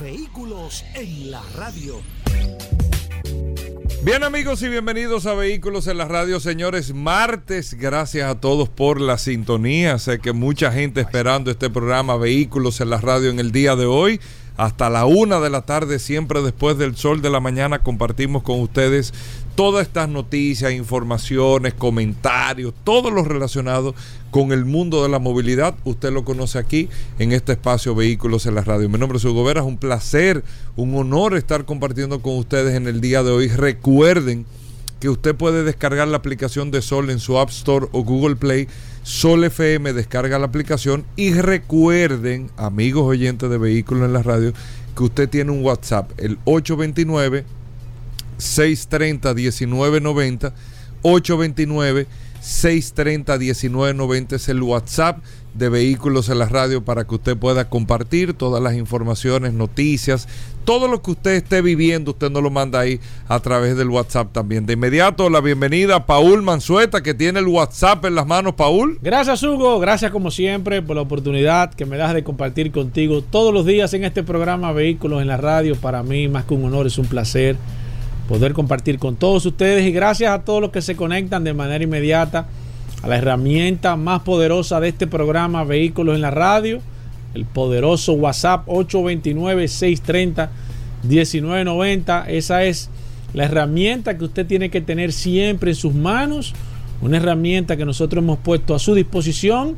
Vehículos en la radio. Bien amigos y bienvenidos a Vehículos en la Radio, señores. Martes, gracias a todos por la sintonía. Sé que mucha gente esperando este programa Vehículos en la Radio en el día de hoy. Hasta la una de la tarde, siempre después del sol de la mañana, compartimos con ustedes todas estas noticias, informaciones, comentarios, todo lo relacionado con el mundo de la movilidad. Usted lo conoce aquí en este espacio Vehículos en la Radio. Mi nombre es Hugo Vera, es un placer, un honor estar compartiendo con ustedes en el día de hoy. Recuerden que usted puede descargar la aplicación de Sol en su App Store o Google Play. Sol FM descarga la aplicación y recuerden, amigos oyentes de Vehículos en la Radio, que usted tiene un WhatsApp, el 829 630 1990 829 630-1990 es el WhatsApp de Vehículos en la Radio para que usted pueda compartir todas las informaciones, noticias, todo lo que usted esté viviendo, usted nos lo manda ahí a través del WhatsApp también. De inmediato, la bienvenida a Paul Manzueta, que tiene el WhatsApp en las manos, Paul. Gracias, Hugo. Gracias, como siempre, por la oportunidad que me das de compartir contigo todos los días en este programa Vehículos en la Radio. Para mí, más que un honor, es un placer poder compartir con todos ustedes y gracias a todos los que se conectan de manera inmediata a la herramienta más poderosa de este programa Vehículos en la Radio, el poderoso WhatsApp 829-630-1990. Esa es la herramienta que usted tiene que tener siempre en sus manos, una herramienta que nosotros hemos puesto a su disposición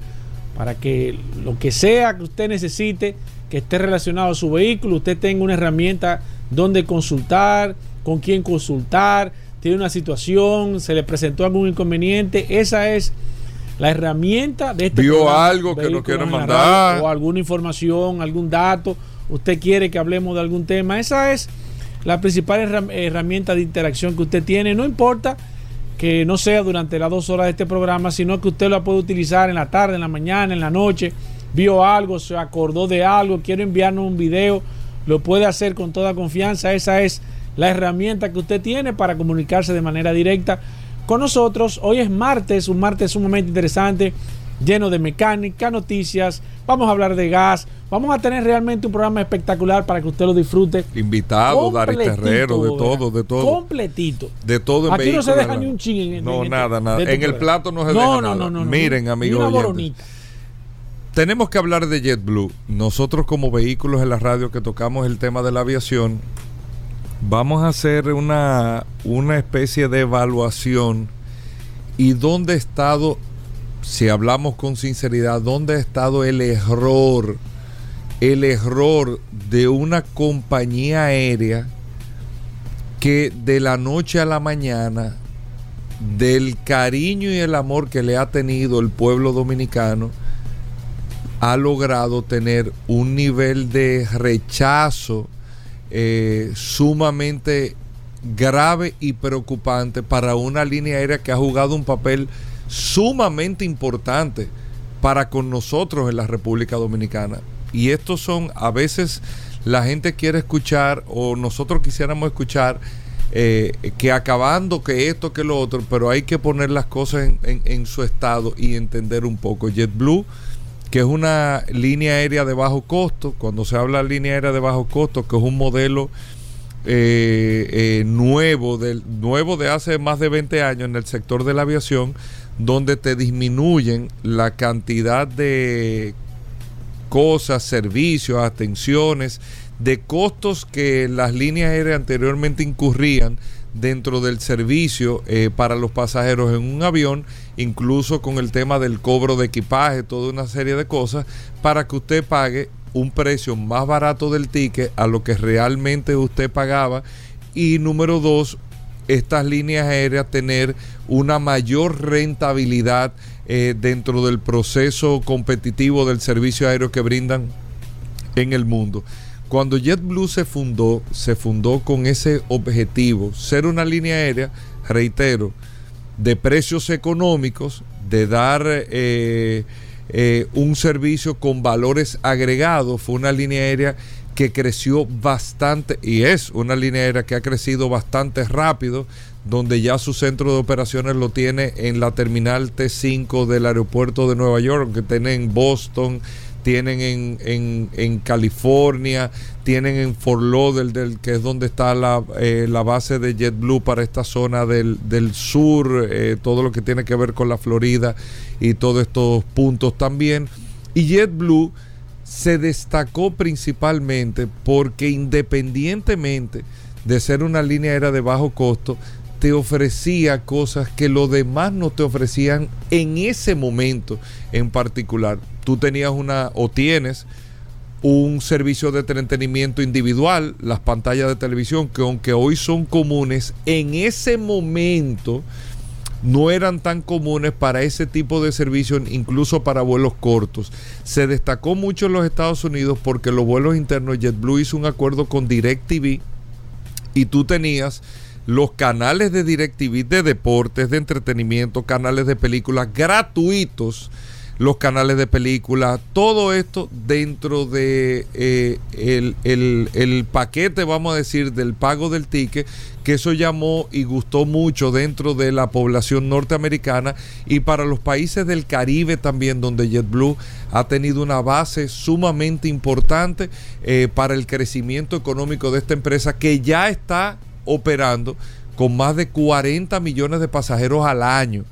para que lo que sea que usted necesite, que esté relacionado a su vehículo, usted tenga una herramienta donde consultar, con quién consultar, tiene una situación, se le presentó algún inconveniente, esa es la herramienta de este Vio algo que no quiere mandar. o alguna información, algún dato, usted quiere que hablemos de algún tema, esa es la principal herramienta de interacción que usted tiene, no importa que no sea durante las dos horas de este programa, sino que usted lo puede utilizar en la tarde, en la mañana, en la noche, vio algo, se acordó de algo, quiere enviarnos un video, lo puede hacer con toda confianza, esa es la herramienta que usted tiene para comunicarse de manera directa con nosotros. Hoy es martes, un martes sumamente interesante, lleno de mecánica, noticias. Vamos a hablar de gas. Vamos a tener realmente un programa espectacular para que usted lo disfrute. Invitado, Dari Terrero, de todo, de todo. Completito. De todo en Aquí no se deja ni un ching en No, nada, nada. en el plato no se deja no, nada. No, no, Miren, amigos. Tenemos que hablar de JetBlue. Nosotros como vehículos en la radio que tocamos el tema de la aviación, vamos a hacer una, una especie de evaluación y dónde ha estado, si hablamos con sinceridad, dónde ha estado el error, el error de una compañía aérea que de la noche a la mañana, del cariño y el amor que le ha tenido el pueblo dominicano, ha logrado tener un nivel de rechazo eh, sumamente grave y preocupante para una línea aérea que ha jugado un papel sumamente importante para con nosotros en la República Dominicana. Y estos son, a veces la gente quiere escuchar o nosotros quisiéramos escuchar eh, que acabando, que esto, que lo otro, pero hay que poner las cosas en, en su estado y entender un poco. JetBlue que es una línea aérea de bajo costo. Cuando se habla de línea aérea de bajo costo, que es un modelo eh, eh, nuevo, nuevo de hace más de 20 años en el sector de la aviación, donde te disminuyen la cantidad de cosas, servicios, atenciones, de costos que las líneas aéreas anteriormente incurrían dentro del servicio eh, para los pasajeros en un avión, incluso con el tema del cobro de equipaje, toda una serie de cosas, para que usted pague un precio más barato del ticket a lo que realmente usted pagaba. Y número dos, estas líneas aéreas tener una mayor rentabilidad eh, dentro del proceso competitivo del servicio aéreo que brindan en el mundo. Cuando JetBlue se fundó, se fundó con ese objetivo, ser una línea aérea, reitero, de precios económicos, de dar eh, eh, un servicio con valores agregados. Fue una línea aérea que creció bastante y es una línea aérea que ha crecido bastante rápido, donde ya su centro de operaciones lo tiene en la terminal T5 del aeropuerto de Nueva York, que tiene en Boston, tienen en, en, California, tienen en Fort Lauderdale, que es donde está la, eh, la base de JetBlue para esta zona del, sur, eh, todo lo que tiene que ver con la Florida y todos estos puntos también. Y JetBlue se destacó principalmente porque independientemente de ser una línea aérea de bajo costo, te ofrecía cosas que los demás no te ofrecían en ese momento en particular tú tenías una o tienes un servicio de entretenimiento individual, las pantallas de televisión, que aunque hoy son comunes, en ese momento no eran tan comunes para ese tipo de servicios, incluso para vuelos cortos. Se destacó mucho en los Estados Unidos porque los vuelos internos, JetBlue hizo un acuerdo con DirecTV y tú tenías los canales de DirecTV de deportes, de entretenimiento, canales de películas gratuitos los canales de películas, todo esto dentro de eh, el, paquete, vamos a decir, del pago del ticket, que eso llamó y gustó mucho dentro de la población norteamericana y para los países del Caribe también, donde JetBlue ha tenido una base sumamente importante eh, para el crecimiento económico de esta empresa que ya está operando con más de 40 millones de pasajeros al año.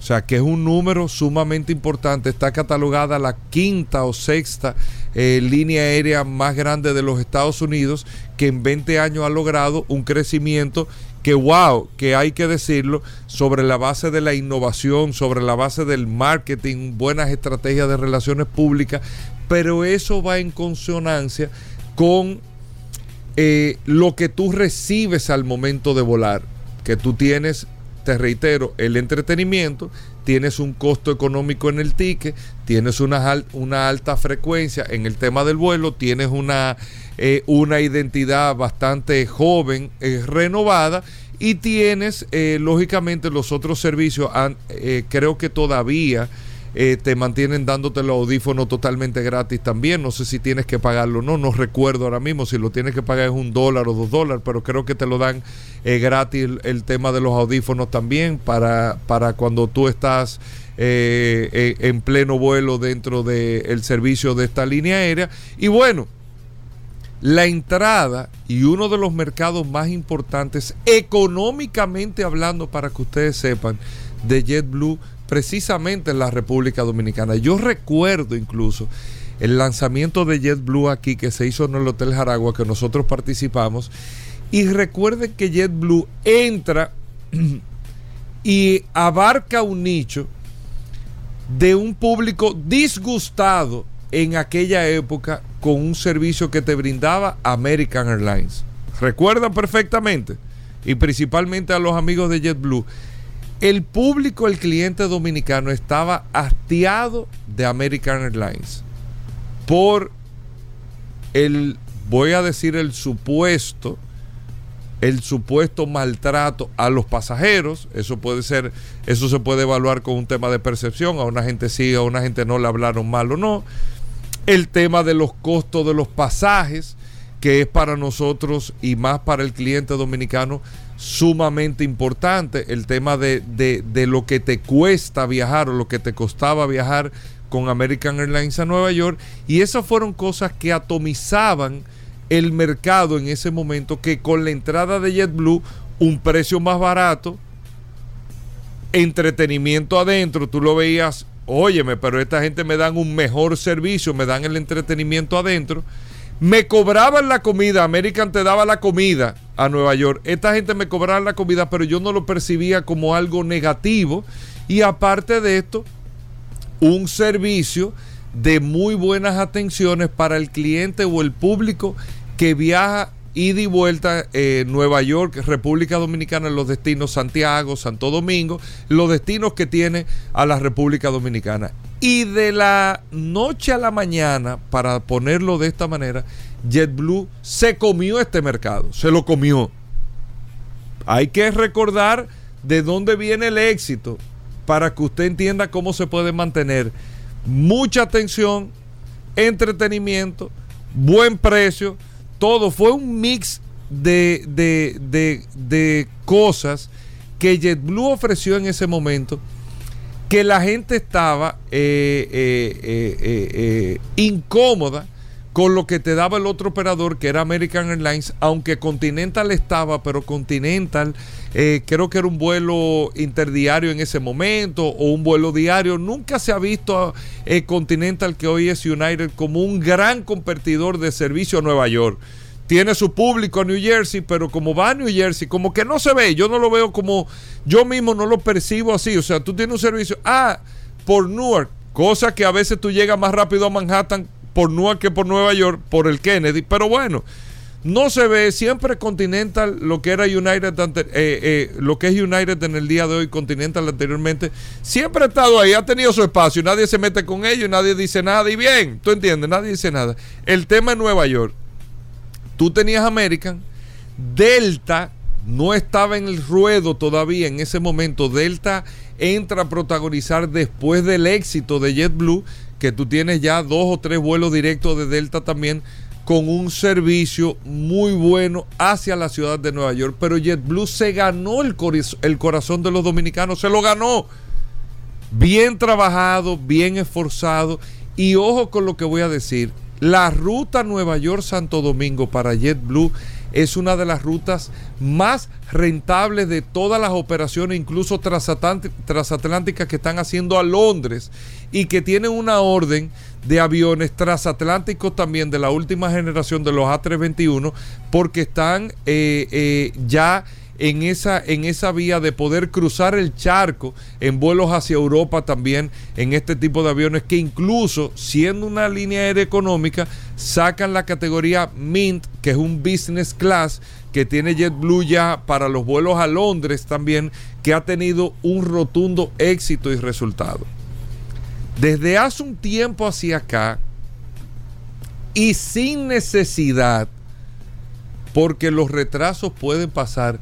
O sea, que es un número sumamente importante. Está catalogada la quinta o sexta eh, línea aérea más grande de los Estados Unidos, que en 20 años ha logrado un crecimiento que, wow, que hay que decirlo, sobre la base de la innovación, sobre la base del marketing, buenas estrategias de relaciones públicas, pero eso va en consonancia con eh, lo que tú recibes al momento de volar, que tú tienes te reitero, el entretenimiento, tienes un costo económico en el ticket, tienes una, una alta frecuencia en el tema del vuelo, tienes una, eh, una identidad bastante joven, eh, renovada, y tienes, eh, lógicamente, los otros servicios, creo que todavía eh, te mantienen dándote los audífonos totalmente gratis también. No sé si tienes que pagarlo o no, no recuerdo ahora mismo si lo tienes que pagar es un dólar o dos dólares, pero creo que te lo dan eh, gratis el, tema de los audífonos también para, para cuando tú estás eh, en pleno vuelo dentro del servicio de esta línea aérea. Y bueno, la entrada y uno de los mercados más importantes económicamente hablando para que ustedes sepan de JetBlue precisamente en la República Dominicana. Yo recuerdo incluso el lanzamiento de JetBlue aquí que se hizo en el Hotel Jaragua, que nosotros participamos. Y recuerden que JetBlue entra y abarca un nicho de un público disgustado en aquella época con un servicio que te brindaba American Airlines. Recuerdan perfectamente, y principalmente a los amigos de JetBlue, el público, el cliente dominicano estaba hastiado de American Airlines por el, voy a decir, el supuesto, el supuesto maltrato a los pasajeros. Eso puede ser, eso se puede evaluar con un tema de percepción. A una gente sí, a una gente no le hablaron mal o no. El tema de los costos de los pasajes, que es para nosotros y más para el cliente dominicano sumamente importante, el tema de, lo que te cuesta viajar o lo que te costaba viajar con American Airlines a Nueva York. Y esas fueron cosas que atomizaban el mercado en ese momento, que con la entrada de JetBlue, un precio más barato, entretenimiento adentro, tú lo veías, óyeme, pero esta gente me dan un mejor servicio, me dan el entretenimiento adentro me cobraban la comida, American te daba la comida a Nueva York. Esta gente me cobraba la comida, pero yo no lo percibía como algo negativo. Y aparte de esto, un servicio de muy buenas atenciones para el cliente o el público que viaja ida y vuelta eh, Nueva York, República Dominicana, los destinos Santiago, Santo Domingo, los destinos que tiene a la República Dominicana. Y de la noche a la mañana, para ponerlo de esta manera, JetBlue se comió este mercado, se lo comió. Hay que recordar de dónde viene el éxito para que usted entienda cómo se puede mantener mucha atención, entretenimiento, buen precio, todo. Fue un mix de, de, cosas que JetBlue ofreció en ese momento que la gente estaba eh, eh, eh, incómoda con lo que te daba el otro operador que era American Airlines, aunque Continental estaba, pero Continental eh, creo que era un vuelo interdiario en ese momento o un vuelo diario. Nunca se ha visto eh, Continental, que hoy es United, como un gran competidor de servicio a Nueva York. Tiene su público a New Jersey, pero como va a New Jersey, como que no se ve. Yo no lo veo como, yo mismo no lo percibo así. O sea, tú tienes un servicio, ah, por Newark, cosa que a veces tú llegas más rápido a Manhattan por Newark por Nueva York, por el Kennedy. Pero bueno, no se ve siempre Continental, lo que era United, eh, eh, lo que es United en el día de hoy, Continental anteriormente, siempre ha estado ahí, ha tenido su espacio, nadie se mete con ellos, nadie dice nada, y bien, tú entiendes, nadie dice nada. El tema en Nueva York, tú tenías American, Delta no estaba en el ruedo todavía en ese momento, Delta entra a protagonizar después del éxito de JetBlue, que tú tienes ya dos o tres vuelos directos de Delta también con un servicio muy bueno hacia la ciudad de Nueva York. Pero JetBlue se ganó el, el corazón de los dominicanos, se lo ganó. Bien trabajado, bien esforzado. Y ojo con lo que voy a decir. La ruta Nueva York-Santo Domingo para JetBlue es una de las rutas más rentables de todas las operaciones, incluso transatlánticas que están haciendo a Londres y que tienen una orden de aviones transatlánticos también de la última generación de los A321 porque están eh, eh, ya en esa, en esa vía de poder cruzar el charco en vuelos hacia Europa también en este tipo de aviones que incluso siendo una línea aérea económica sacan la categoría Mint que es un business class que tiene JetBlue ya para los vuelos a Londres también que ha tenido un rotundo éxito y resultado. Desde hace un tiempo hacia acá y sin necesidad porque los retrasos pueden pasar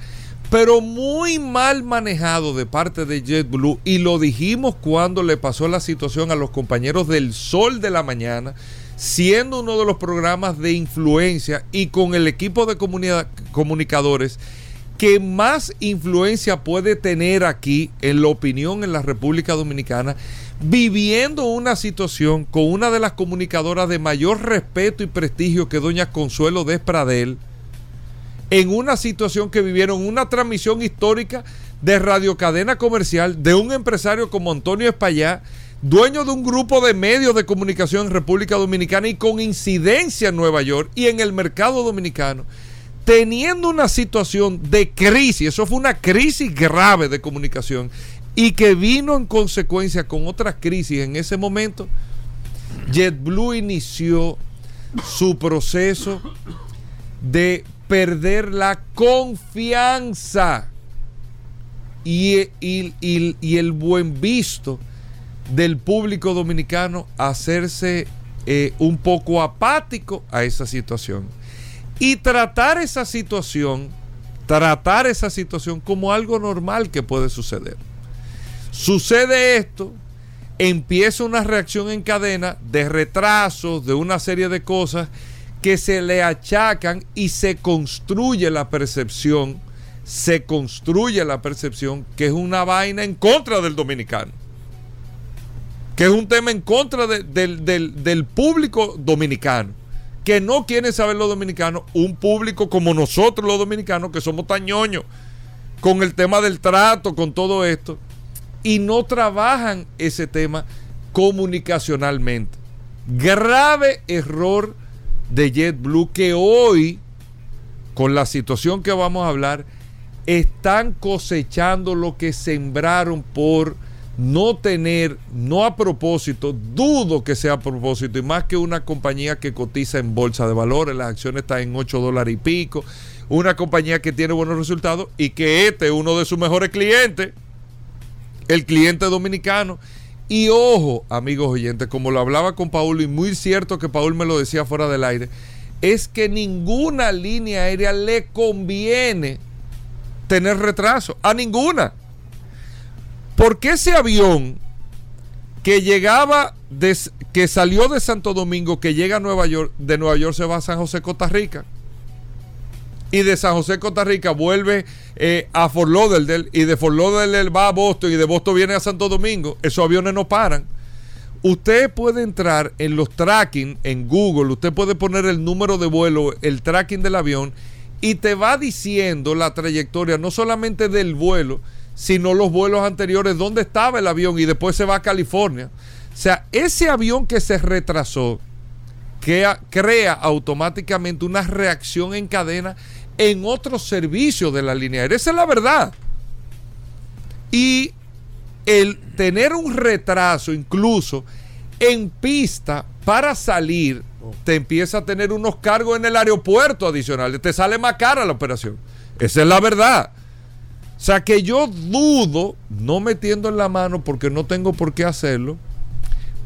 pero muy mal manejado de parte de JetBlue y lo dijimos cuando le pasó la situación a los compañeros del Sol de la Mañana, siendo uno de los programas de influencia y con el equipo de comunicadores que más influencia puede tener aquí en la opinión en la República Dominicana, viviendo una situación con una de las comunicadoras de mayor respeto y prestigio que doña Consuelo Despradel, en una situación que vivieron una transmisión histórica de radiocadena comercial de un empresario como Antonio Espallá, dueño de un grupo de medios de comunicación en República Dominicana y con incidencia en Nueva York y en el mercado dominicano, teniendo una situación de crisis, eso fue una crisis grave de comunicación y que vino en consecuencia con otras crisis en ese momento, JetBlue inició su proceso de perder la confianza y, el buen visto del público dominicano hacerse eh, un poco apático a esa situación y tratar esa situación, tratar esa situación como algo normal que puede suceder. Sucede esto, empieza una reacción en cadena de retrasos, de una serie de cosas que se le achacan y se construye la percepción, se construye la percepción que es una vaina en contra del dominicano, que es un tema en contra del, público dominicano, que no quiere saber los dominicanos, un público como nosotros los dominicanos, que somos tañoños con el tema del trato, con todo esto, y no trabajan ese tema comunicacionalmente. Grave error de JetBlue que hoy, con la situación que vamos a hablar, están cosechando lo que sembraron por no tener, no a propósito, dudo que sea a propósito, y más que una compañía que cotiza en bolsa de valores, las acciones están en 8 dólares y pico, una compañía que tiene buenos resultados y que este es uno de sus mejores clientes, el cliente dominicano, Y ojo, amigos oyentes, como lo hablaba con Paul y muy cierto que Paul me lo decía fuera del aire, es que ninguna línea aérea le conviene tener retraso, a ninguna. Porque ese avión que llegaba, que salió de Santo Domingo, que llega a Nueva York, de Nueva York se va a San José, Costa Rica. Y de San José, Costa Rica vuelve eh, a Fort Lauderdale y de Fort Lauderdale va a Boston y de Boston viene a Santo Domingo. Esos aviones no paran. Usted puede entrar en los tracking en Google, usted puede poner el número de vuelo, el tracking del avión y te va diciendo la trayectoria no solamente del vuelo, sino los vuelos anteriores, dónde estaba el avión y después se va a California. O sea, ese avión que se retrasó crea, automáticamente una reacción en cadena en otros servicios de la línea aérea. Esa es la verdad. Y el tener un retraso incluso en pista para salir, te empieza a tener unos cargos en el aeropuerto adicionales, te sale más cara la operación. Esa es la verdad. O sea que yo dudo, no metiendo en la mano porque no tengo por qué hacerlo,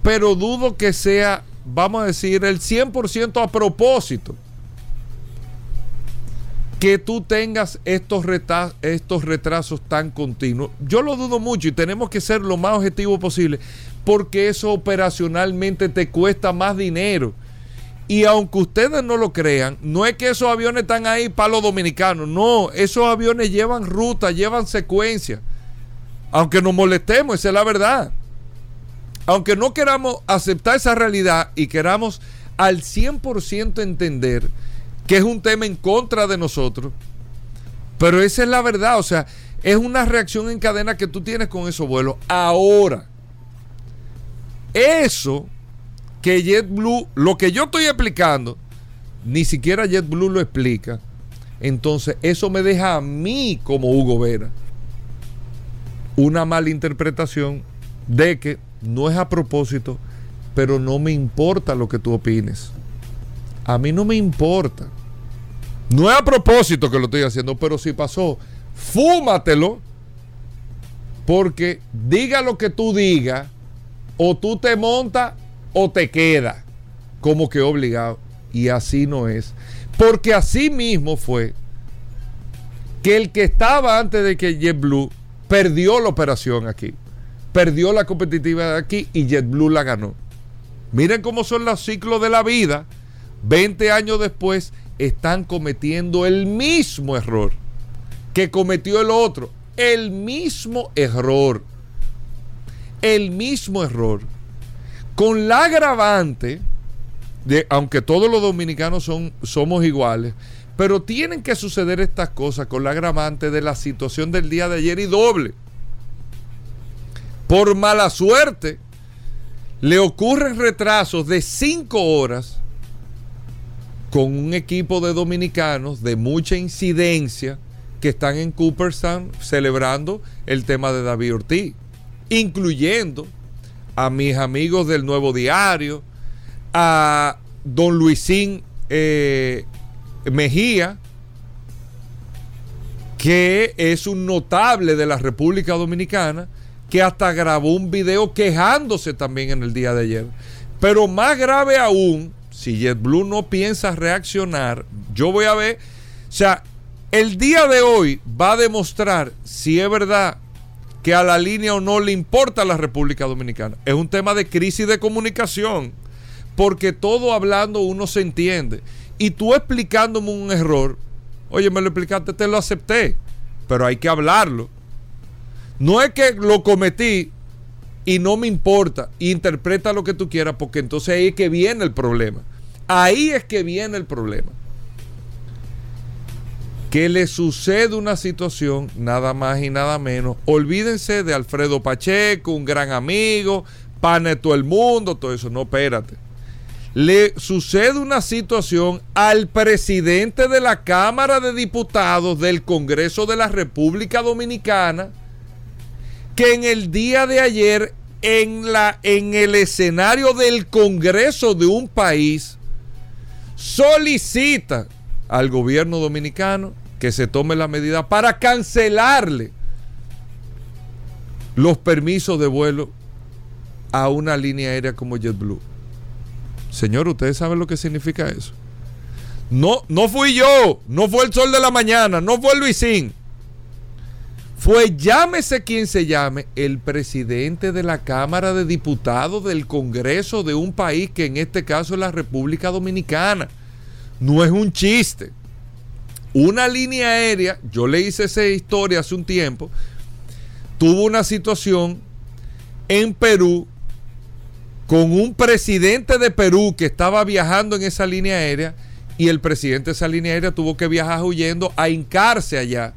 pero dudo que sea, vamos a decir, el 100% a propósito que tú tengas estos, estos retrasos tan continuos. Yo lo dudo mucho y tenemos que ser lo más objetivo posible porque eso operacionalmente te cuesta más dinero. Y aunque ustedes no lo crean, no es que esos aviones están ahí para los dominicanos, no, esos aviones llevan ruta, llevan secuencia. Aunque nos molestemos, esa es la verdad. Aunque no queramos aceptar esa realidad y queramos al 100% entender que es un tema en contra de nosotros. Pero esa es la verdad, o sea, es una reacción en cadena que tú tienes con esos vuelos. Ahora, eso que JetBlue, lo que yo estoy explicando, ni siquiera JetBlue lo explica. Entonces, eso me deja a mí como Hugo Vera una mala interpretación de que no es a propósito, pero no me importa lo que tú opines. A mí no me importa. No es a propósito que lo estoy haciendo, pero si pasó, fúmatelo. Porque diga lo que tú digas, o tú te montas o te quedas como que obligado. Y así no es. Porque así mismo fue que el que estaba antes de que JetBlue perdió la operación aquí. Perdió la competitividad aquí y JetBlue la ganó. Miren cómo son los ciclos de la vida. 20 años después están cometiendo el mismo error que cometió el otro. El mismo error. El mismo error. Con la agravante de, aunque todos los dominicanos son, somos iguales, pero tienen que suceder estas cosas con la agravante de la situación del día de ayer y doble. Por mala suerte, le ocurren retrasos de cinco horas con un equipo de dominicanos de mucha incidencia que están en Cooperstown celebrando el tema de David Ortiz, incluyendo a mis amigos del Nuevo Diario, a don Luisín eh, Mejía, que es un notable de la República Dominicana, que hasta grabó un video quejándose también en el día de ayer. Pero más grave aún, si JetBlue no piensa reaccionar, yo voy a ver, o sea, el día de hoy va a demostrar si es verdad que a la línea o no le importa a la República Dominicana. Es un tema de crisis de comunicación, porque todo hablando uno se entiende. Y tú explicándome un error, oye, me lo explicaste, te lo acepté, pero hay que hablarlo. No es que lo cometí y no me importa, interpreta lo que tú quieras, porque entonces ahí es que viene el problema. Ahí es que viene el problema. Que le sucede una situación, nada más y nada menos. Olvídense de Alfredo Pacheco, un gran amigo, pane todo el mundo, todo eso. No, espérate. Le sucede una situación al presidente de la Cámara de Diputados del Congreso de la República Dominicana, que en el día de ayer, en, la, en el escenario del Congreso de un país, solicita al gobierno dominicano que se tome la medida para cancelarle los permisos de vuelo a una línea aérea como JetBlue. Señor, ¿ustedes saben lo que significa eso? No, no fui yo, no fue el sol de la mañana, no fue Luisín. Fue llámese quien se llame, el presidente de la Cámara de Diputados del Congreso de un país que en este caso es la República Dominicana. No es un chiste. Una línea aérea, yo le hice esa historia hace un tiempo, tuvo una situación en Perú con un presidente de Perú que estaba viajando en esa línea aérea y el presidente de esa línea aérea tuvo que viajar huyendo a hincarse allá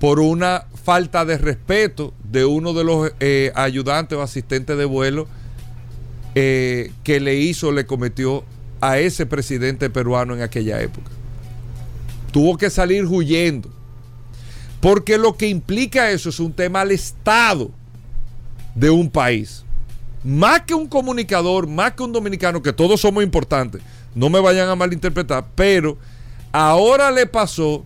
por una falta de respeto de uno de los eh, ayudantes o asistentes de vuelo eh, que le hizo, le cometió a ese presidente peruano en aquella época. Tuvo que salir huyendo. Porque lo que implica eso es un tema al Estado de un país. Más que un comunicador, más que un dominicano, que todos somos importantes, no me vayan a malinterpretar, pero ahora le pasó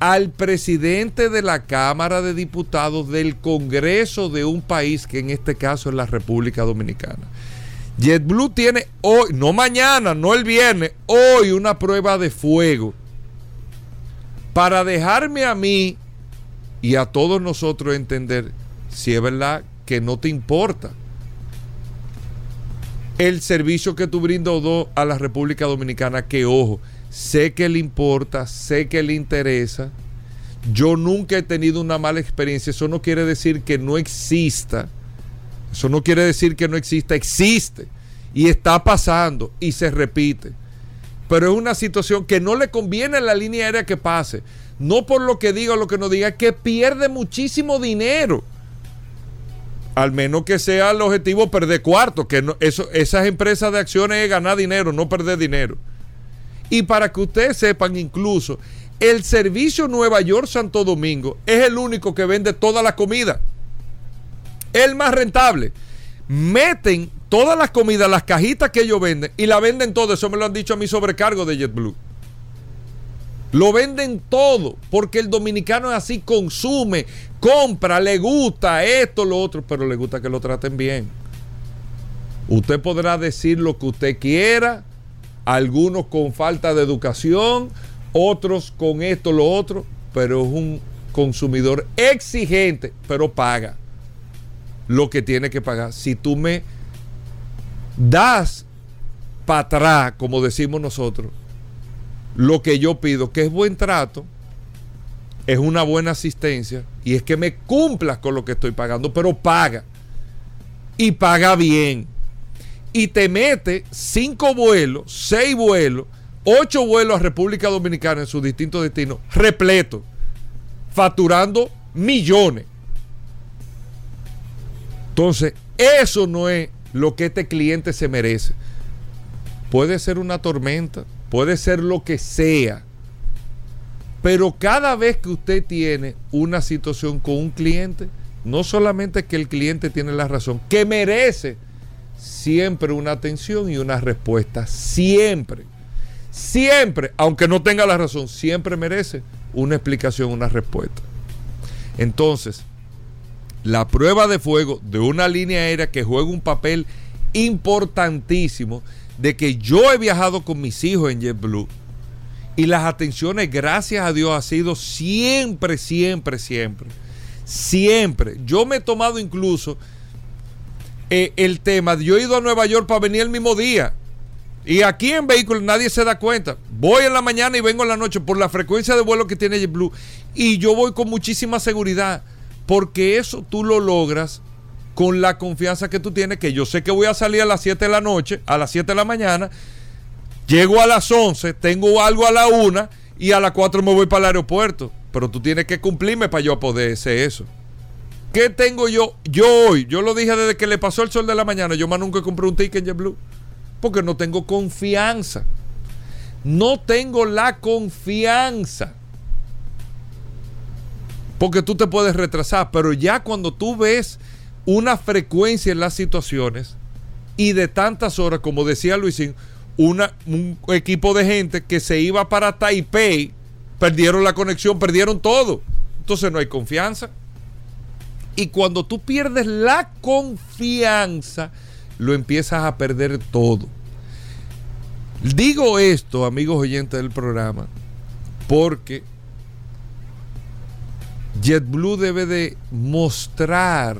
al presidente de la Cámara de Diputados del Congreso de un país que en este caso es la República Dominicana. JetBlue tiene hoy, no mañana, no el viernes, hoy una prueba de fuego para dejarme a mí y a todos nosotros entender si es verdad que no te importa el servicio que tú brindas a la República Dominicana, que ojo, sé que le importa, sé que le interesa. Yo nunca he tenido una mala experiencia. Eso no quiere decir que no exista. Eso no quiere decir que no exista. Existe. Y está pasando. Y se repite pero es una situación que no le conviene a la línea aérea que pase. No por lo que diga o lo que no diga, que pierde muchísimo dinero. Al menos que sea el objetivo perder cuarto, que eso, esas empresas de acciones es ganar dinero, no perder dinero. Y para que ustedes sepan, incluso el servicio Nueva York-Santo Domingo es el único que vende toda la comida. El más rentable. Meten todas las comidas, las cajitas que ellos venden, y la venden todo. Eso me lo han dicho a mi sobrecargo de JetBlue. Lo venden todo, porque el dominicano es así, consume, compra, le gusta esto, lo otro, pero le gusta que lo traten bien. Usted podrá decir lo que usted quiera, algunos con falta de educación, otros con esto, lo otro, pero es un consumidor exigente, pero paga lo que tiene que pagar. Si tú me das para atrás, como decimos nosotros, lo que yo pido, que es buen trato, es una buena asistencia y es que me cumplas con lo que estoy pagando, pero paga. Y paga bien. Y te mete cinco vuelos, seis vuelos, ocho vuelos a República Dominicana en sus distintos destinos, repleto, facturando millones. Entonces, eso no es lo que este cliente se merece. Puede ser una tormenta, puede ser lo que sea. Pero cada vez que usted tiene una situación con un cliente, no solamente que el cliente tiene la razón, que merece siempre una atención y una respuesta. Siempre. Siempre, aunque no tenga la razón, siempre merece una explicación, una respuesta. Entonces, la prueba de fuego de una línea aérea que juega un papel importantísimo de que yo he viajado con mis hijos en JetBlue y las atenciones, gracias a Dios, ha sido siempre, siempre, siempre. Siempre. Yo me he tomado incluso eh, el tema, yo he ido a Nueva York para venir el mismo día. Y aquí en vehículos nadie se da cuenta. Voy en la mañana y vengo en la noche por la frecuencia de vuelo que tiene JetBlue. Y yo voy con muchísima seguridad. Porque eso tú lo logras con la confianza que tú tienes, que yo sé que voy a salir a las 7 de la noche, a las 7 de la mañana, llego a las 11, tengo algo a la 1 y a las 4 me voy para el aeropuerto. Pero tú tienes que cumplirme para yo poder hacer eso. ¿Qué tengo yo? Yo hoy, yo lo dije desde que le pasó el sol de la mañana, yo más nunca compré un ticket en JetBlue. Porque no tengo confianza. No tengo la confianza porque tú te puedes retrasar, pero ya cuando tú ves una frecuencia en las situaciones y de tantas horas, como decía Luisín, un equipo de gente que se iba para Taipei, perdieron la conexión, perdieron todo. Entonces no hay confianza. Y cuando tú pierdes la confianza, lo empiezas a perder todo. Digo esto, amigos oyentes del programa, porque JetBlue debe de mostrar,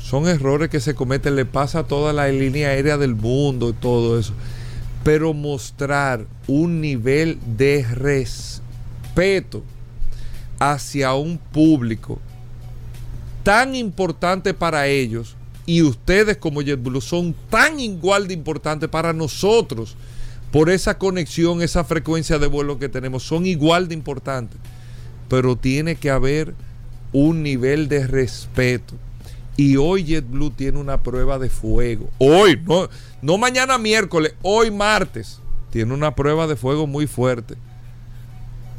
son errores que se cometen, le pasa a toda la línea aérea del mundo y todo eso, pero mostrar un nivel de respeto hacia un público tan importante para ellos y ustedes como JetBlue son tan igual de importantes para nosotros por esa conexión, esa frecuencia de vuelo que tenemos, son igual de importantes. Pero tiene que haber un nivel de respeto. Y hoy JetBlue tiene una prueba de fuego. Hoy, no, no mañana miércoles, hoy martes, tiene una prueba de fuego muy fuerte.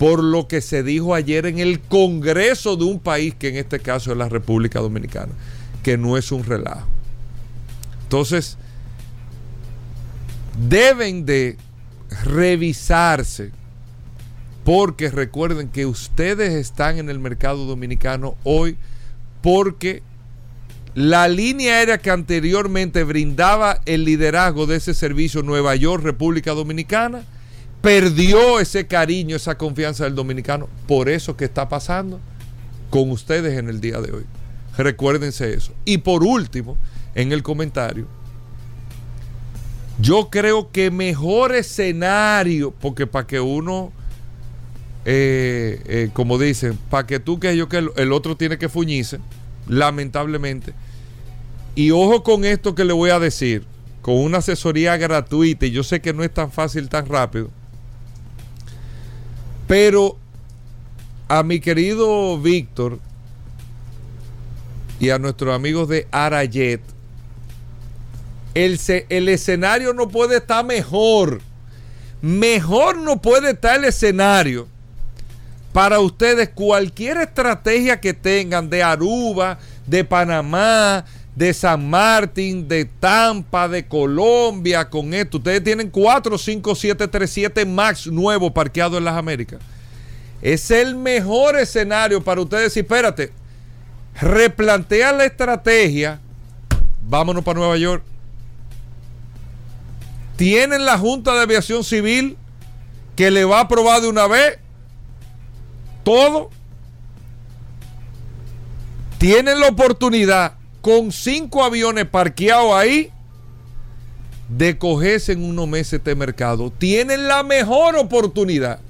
Por lo que se dijo ayer en el Congreso de un país, que en este caso es la República Dominicana, que no es un relajo. Entonces, deben de revisarse porque recuerden que ustedes están en el mercado dominicano hoy porque la línea aérea que anteriormente brindaba el liderazgo de ese servicio Nueva York, República Dominicana, perdió ese cariño, esa confianza del dominicano. Por eso que está pasando con ustedes en el día de hoy. Recuérdense eso. Y por último, en el comentario, yo creo que mejor escenario, porque para que uno, eh, eh, como dicen, para que tú que yo que el, otro tiene que fuñirse, lamentablemente. Y ojo con esto que le voy a decir, con una asesoría gratuita, y yo sé que no es tan fácil, tan rápido, pero a mi querido Víctor y a nuestros amigos de Arayet, el, el escenario no puede estar mejor. Mejor no puede estar el escenario para ustedes cualquier estrategia que tengan de Aruba, de Panamá, de San Martín, de Tampa, de Colombia, con esto. Ustedes tienen 4, 5, 7, 3, 7 Max nuevos parqueados en las Américas. Es el mejor escenario para ustedes. Y espérate, replantean la estrategia. Vámonos para Nueva York tienen la Junta de Aviación Civil que le va a aprobar de una vez todo. Tienen la oportunidad con cinco aviones parqueados ahí de cogerse en unos meses este mercado. Tienen la mejor oportunidad.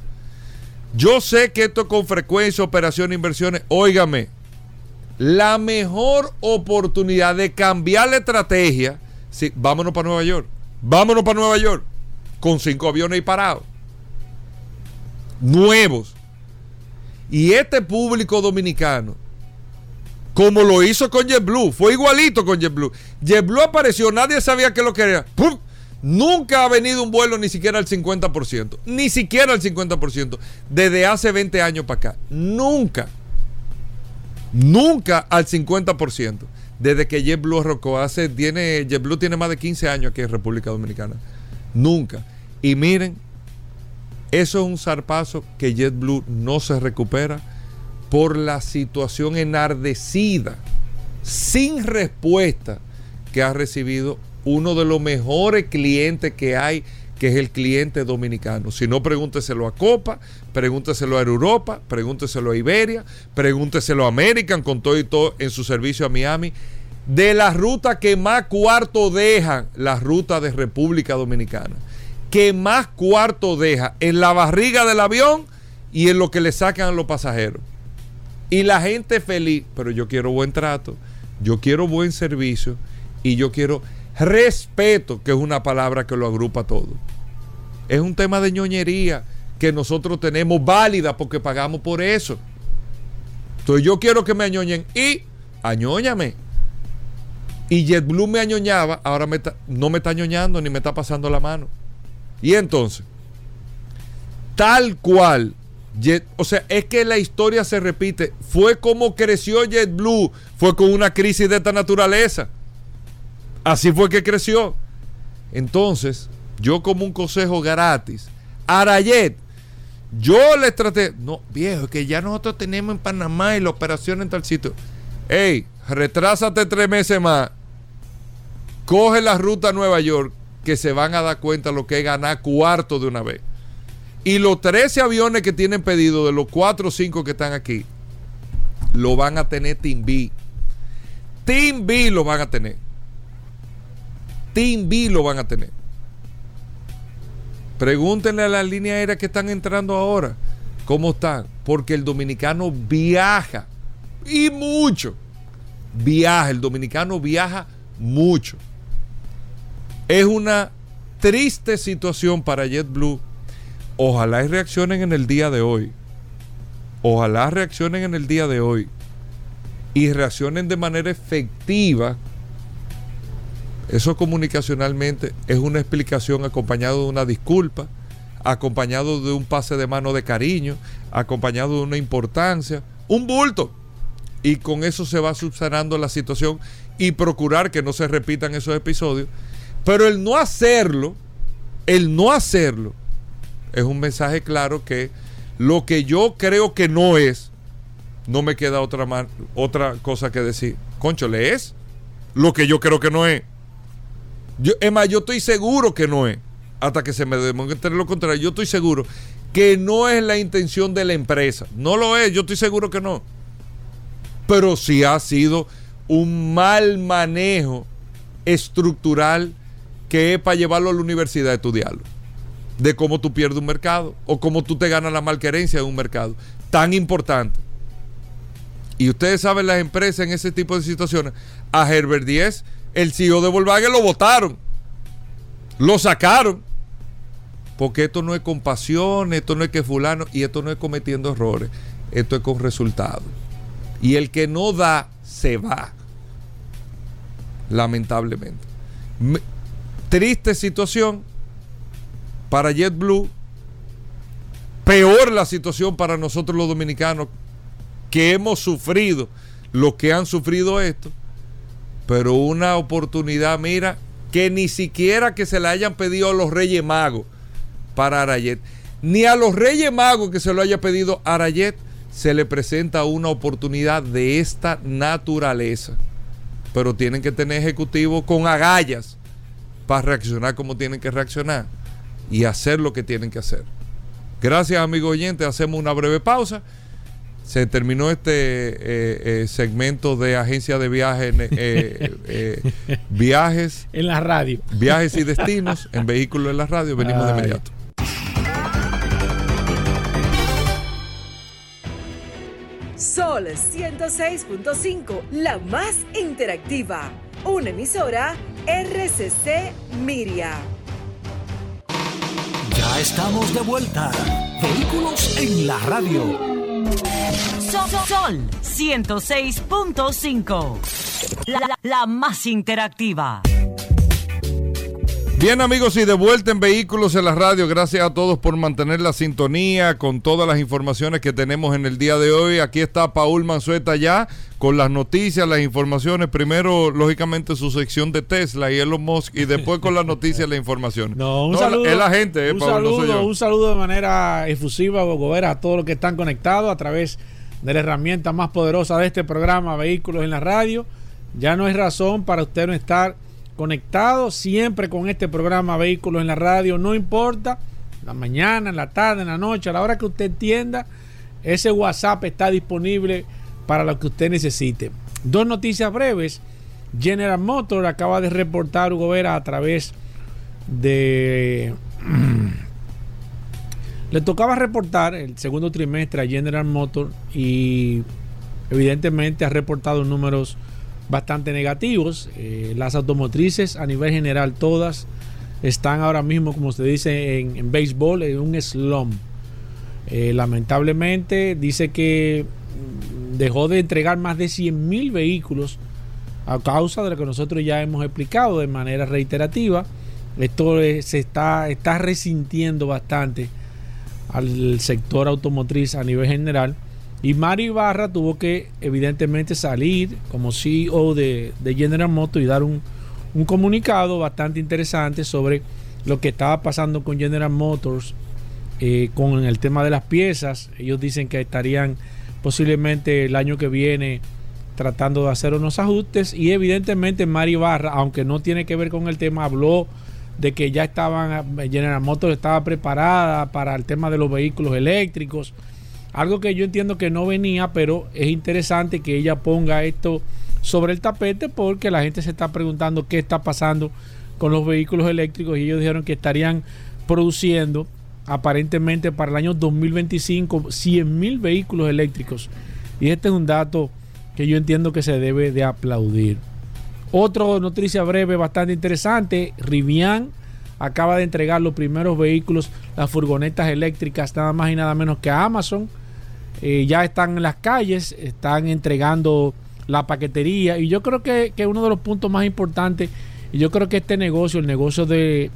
Yo sé que esto con frecuencia, operaciones, inversiones, óigame, la mejor oportunidad de cambiar la estrategia, sí, vámonos para Nueva York. Vámonos para Nueva York con cinco aviones y parados. Nuevos. Y este público dominicano, como lo hizo con JetBlue, fue igualito con JetBlue. JetBlue apareció, nadie sabía que lo quería. Nunca ha venido un vuelo ni siquiera al 50%. Ni siquiera al 50%. Desde hace 20 años para acá. Nunca. Nunca al 50% desde que JetBlue arrocó. Tiene, JetBlue tiene más de 15 años aquí en República Dominicana. Nunca. Y miren, eso es un zarpazo que JetBlue no se recupera por la situación enardecida, sin respuesta que ha recibido uno de los mejores clientes que hay que es el cliente dominicano. Si no, pregúnteselo a Copa, pregúnteselo a Europa, pregúnteselo a Iberia, pregúnteselo a American con todo y todo en su servicio a Miami. De la ruta que más cuarto dejan, la ruta de República Dominicana, que más cuarto deja en la barriga del avión y en lo que le sacan a los pasajeros. Y la gente feliz, pero yo quiero buen trato, yo quiero buen servicio y yo quiero respeto, que es una palabra que lo agrupa todo. Es un tema de ñoñería que nosotros tenemos válida porque pagamos por eso. Entonces yo quiero que me añoñen y añóñame. Y JetBlue me añoñaba, ahora no me está añoñando ni me está pasando la mano. Y entonces, tal cual, o sea, es que la historia se repite. Fue como creció JetBlue, fue con una crisis de esta naturaleza. Así fue que creció. Entonces, yo como un consejo gratis, Arayet, yo le traté, no, viejo, que ya nosotros tenemos en Panamá y la operación en tal sitio. hey, retrásate tres meses más, coge la ruta a Nueva York, que se van a dar cuenta lo que es ganar cuarto de una vez. Y los 13 aviones que tienen pedido, de los 4 o 5 que están aquí, lo van a tener Team B. Team B lo van a tener. Team B lo van a tener. Pregúntenle a las líneas aéreas que están entrando ahora cómo están. Porque el dominicano viaja. Y mucho. Viaja. El dominicano viaja mucho. Es una triste situación para JetBlue. Ojalá y reaccionen en el día de hoy. Ojalá reaccionen en el día de hoy. Y reaccionen de manera efectiva. Eso comunicacionalmente es una explicación acompañado de una disculpa, acompañado de un pase de mano de cariño, acompañado de una importancia, un bulto. Y con eso se va subsanando la situación y procurar que no se repitan esos episodios pero el no hacerlo, el no hacerlo, es un mensaje claro que lo que yo creo que no es, no me queda otra, otra cosa que decir. Concho, ¿le es? Lo que yo creo que no es. Yo, es más, yo estoy seguro que no es. Hasta que se me demuestre lo contrario. Yo estoy seguro que no es la intención de la empresa. No lo es, yo estoy seguro que no. Pero sí ha sido un mal manejo estructural que es para llevarlo a la universidad a estudiarlo. De cómo tú pierdes un mercado o cómo tú te ganas la malquerencia en un mercado. Tan importante. Y ustedes saben las empresas en ese tipo de situaciones. A Herbert Díez, el CEO de Volkswagen, lo votaron. Lo sacaron. Porque esto no es compasión, esto no es que fulano, y esto no es cometiendo errores. Esto es con resultados. Y el que no da, se va. Lamentablemente. Triste situación para JetBlue. Peor la situación para nosotros los dominicanos que hemos sufrido lo que han sufrido esto. Pero una oportunidad, mira, que ni siquiera que se le hayan pedido a los Reyes Magos para Arayet, ni a los Reyes Magos que se lo haya pedido Arayet, se le presenta una oportunidad de esta naturaleza. Pero tienen que tener ejecutivos con agallas para reaccionar como tienen que reaccionar y hacer lo que tienen que hacer. Gracias, amigo oyente. Hacemos una breve pausa. Se terminó este eh, eh, segmento de agencia de viajes, eh, viajes en la radio, viajes y destinos en vehículos en la radio. Venimos de inmediato. Sol 106.5, la más interactiva. Una emisora RCC Miria. Estamos de vuelta. Vehículos en la radio. Sol, 106.5. la más interactiva. Bien amigos y de vuelta en Vehículos en la Radio, gracias a todos por mantener la sintonía con todas las informaciones que tenemos en el día de hoy. Aquí está Paul Manzueta ya con las noticias, las informaciones. Primero, lógicamente, su sección de Tesla y Elon Musk y después con las noticias las informaciones. No, un saludo. Es la gente, eh, un, saludo, un saludo de manera efusiva, Bogobera, a todos los que están conectados a través de la herramienta más poderosa de este programa, Vehículos en la Radio. Ya no hay razón para usted no estar conectado siempre con este programa Vehículos en la Radio, no importa, la mañana, la tarde, en la noche, a la hora que usted entienda, ese WhatsApp está disponible para lo que usted necesite. Dos noticias breves. General Motors acaba de reportar Hugo Vera a través de... Le tocaba reportar el segundo trimestre a General Motors y evidentemente ha reportado números bastante negativos. Eh, las automotrices a nivel general todas están ahora mismo, como se dice en, béisbol, en un slump. Eh, lamentablemente dice que mm, dejó de entregar más de 100 mil vehículos a causa de lo que nosotros ya hemos explicado de manera reiterativa. Esto se está, está resintiendo bastante al sector automotriz a nivel general y Mario Ibarra tuvo que evidentemente salir como CEO de, General Motors y dar un, comunicado bastante interesante sobre lo que estaba pasando con General Motors eh, con el tema de las piezas. Ellos dicen que estarían posiblemente el año que viene tratando de hacer unos ajustes y evidentemente Mari Barra, aunque no tiene que ver con el tema, habló de que ya estaban, General Motors estaba preparada para el tema de los vehículos eléctricos, algo que yo entiendo que no venía, pero es interesante que ella ponga esto sobre el tapete porque la gente se está preguntando qué está pasando con los vehículos eléctricos y ellos dijeron que estarían produciendo aparentemente para el año 2025 100 mil vehículos eléctricos y este es un dato que yo entiendo que se debe de aplaudir. Otra noticia breve bastante interesante, Rivian acaba de entregar los primeros vehículos, las furgonetas eléctricas, nada más y nada menos que Amazon. Eh, ya están en las calles, están entregando la paquetería y yo creo que, que uno de los puntos más importantes, y yo creo que este negocio, el negocio de,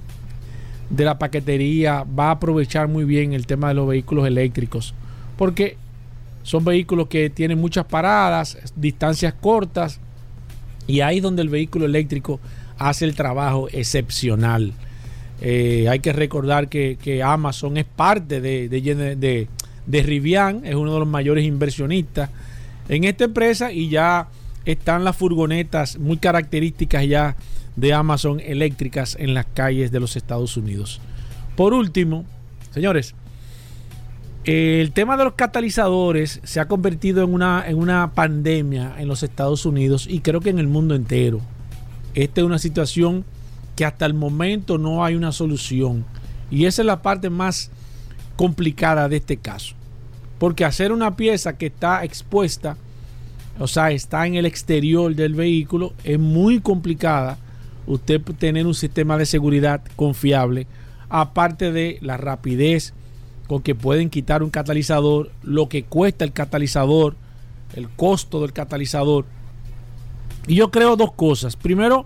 de la paquetería, va a aprovechar muy bien el tema de los vehículos eléctricos, porque son vehículos que tienen muchas paradas, distancias cortas, y ahí es donde el vehículo eléctrico hace el trabajo excepcional. Eh, hay que recordar que, Amazon es parte de, Rivian, es uno de los mayores inversionistas en esta empresa y ya están las furgonetas muy características ya de Amazon eléctricas en las calles de los Estados Unidos. Por último, señores, el tema de los catalizadores se ha convertido en una, en una pandemia en los Estados Unidos y creo que en el mundo entero. Esta es una situación que hasta el momento no hay una solución. Y esa es la parte más complicada de este caso. Porque hacer una pieza que está expuesta, o sea, está en el exterior del vehículo, es muy complicada usted tener un sistema de seguridad confiable, aparte de la rapidez con que pueden quitar un catalizador, lo que cuesta el catalizador, el costo del catalizador. Y yo creo dos cosas. Primero,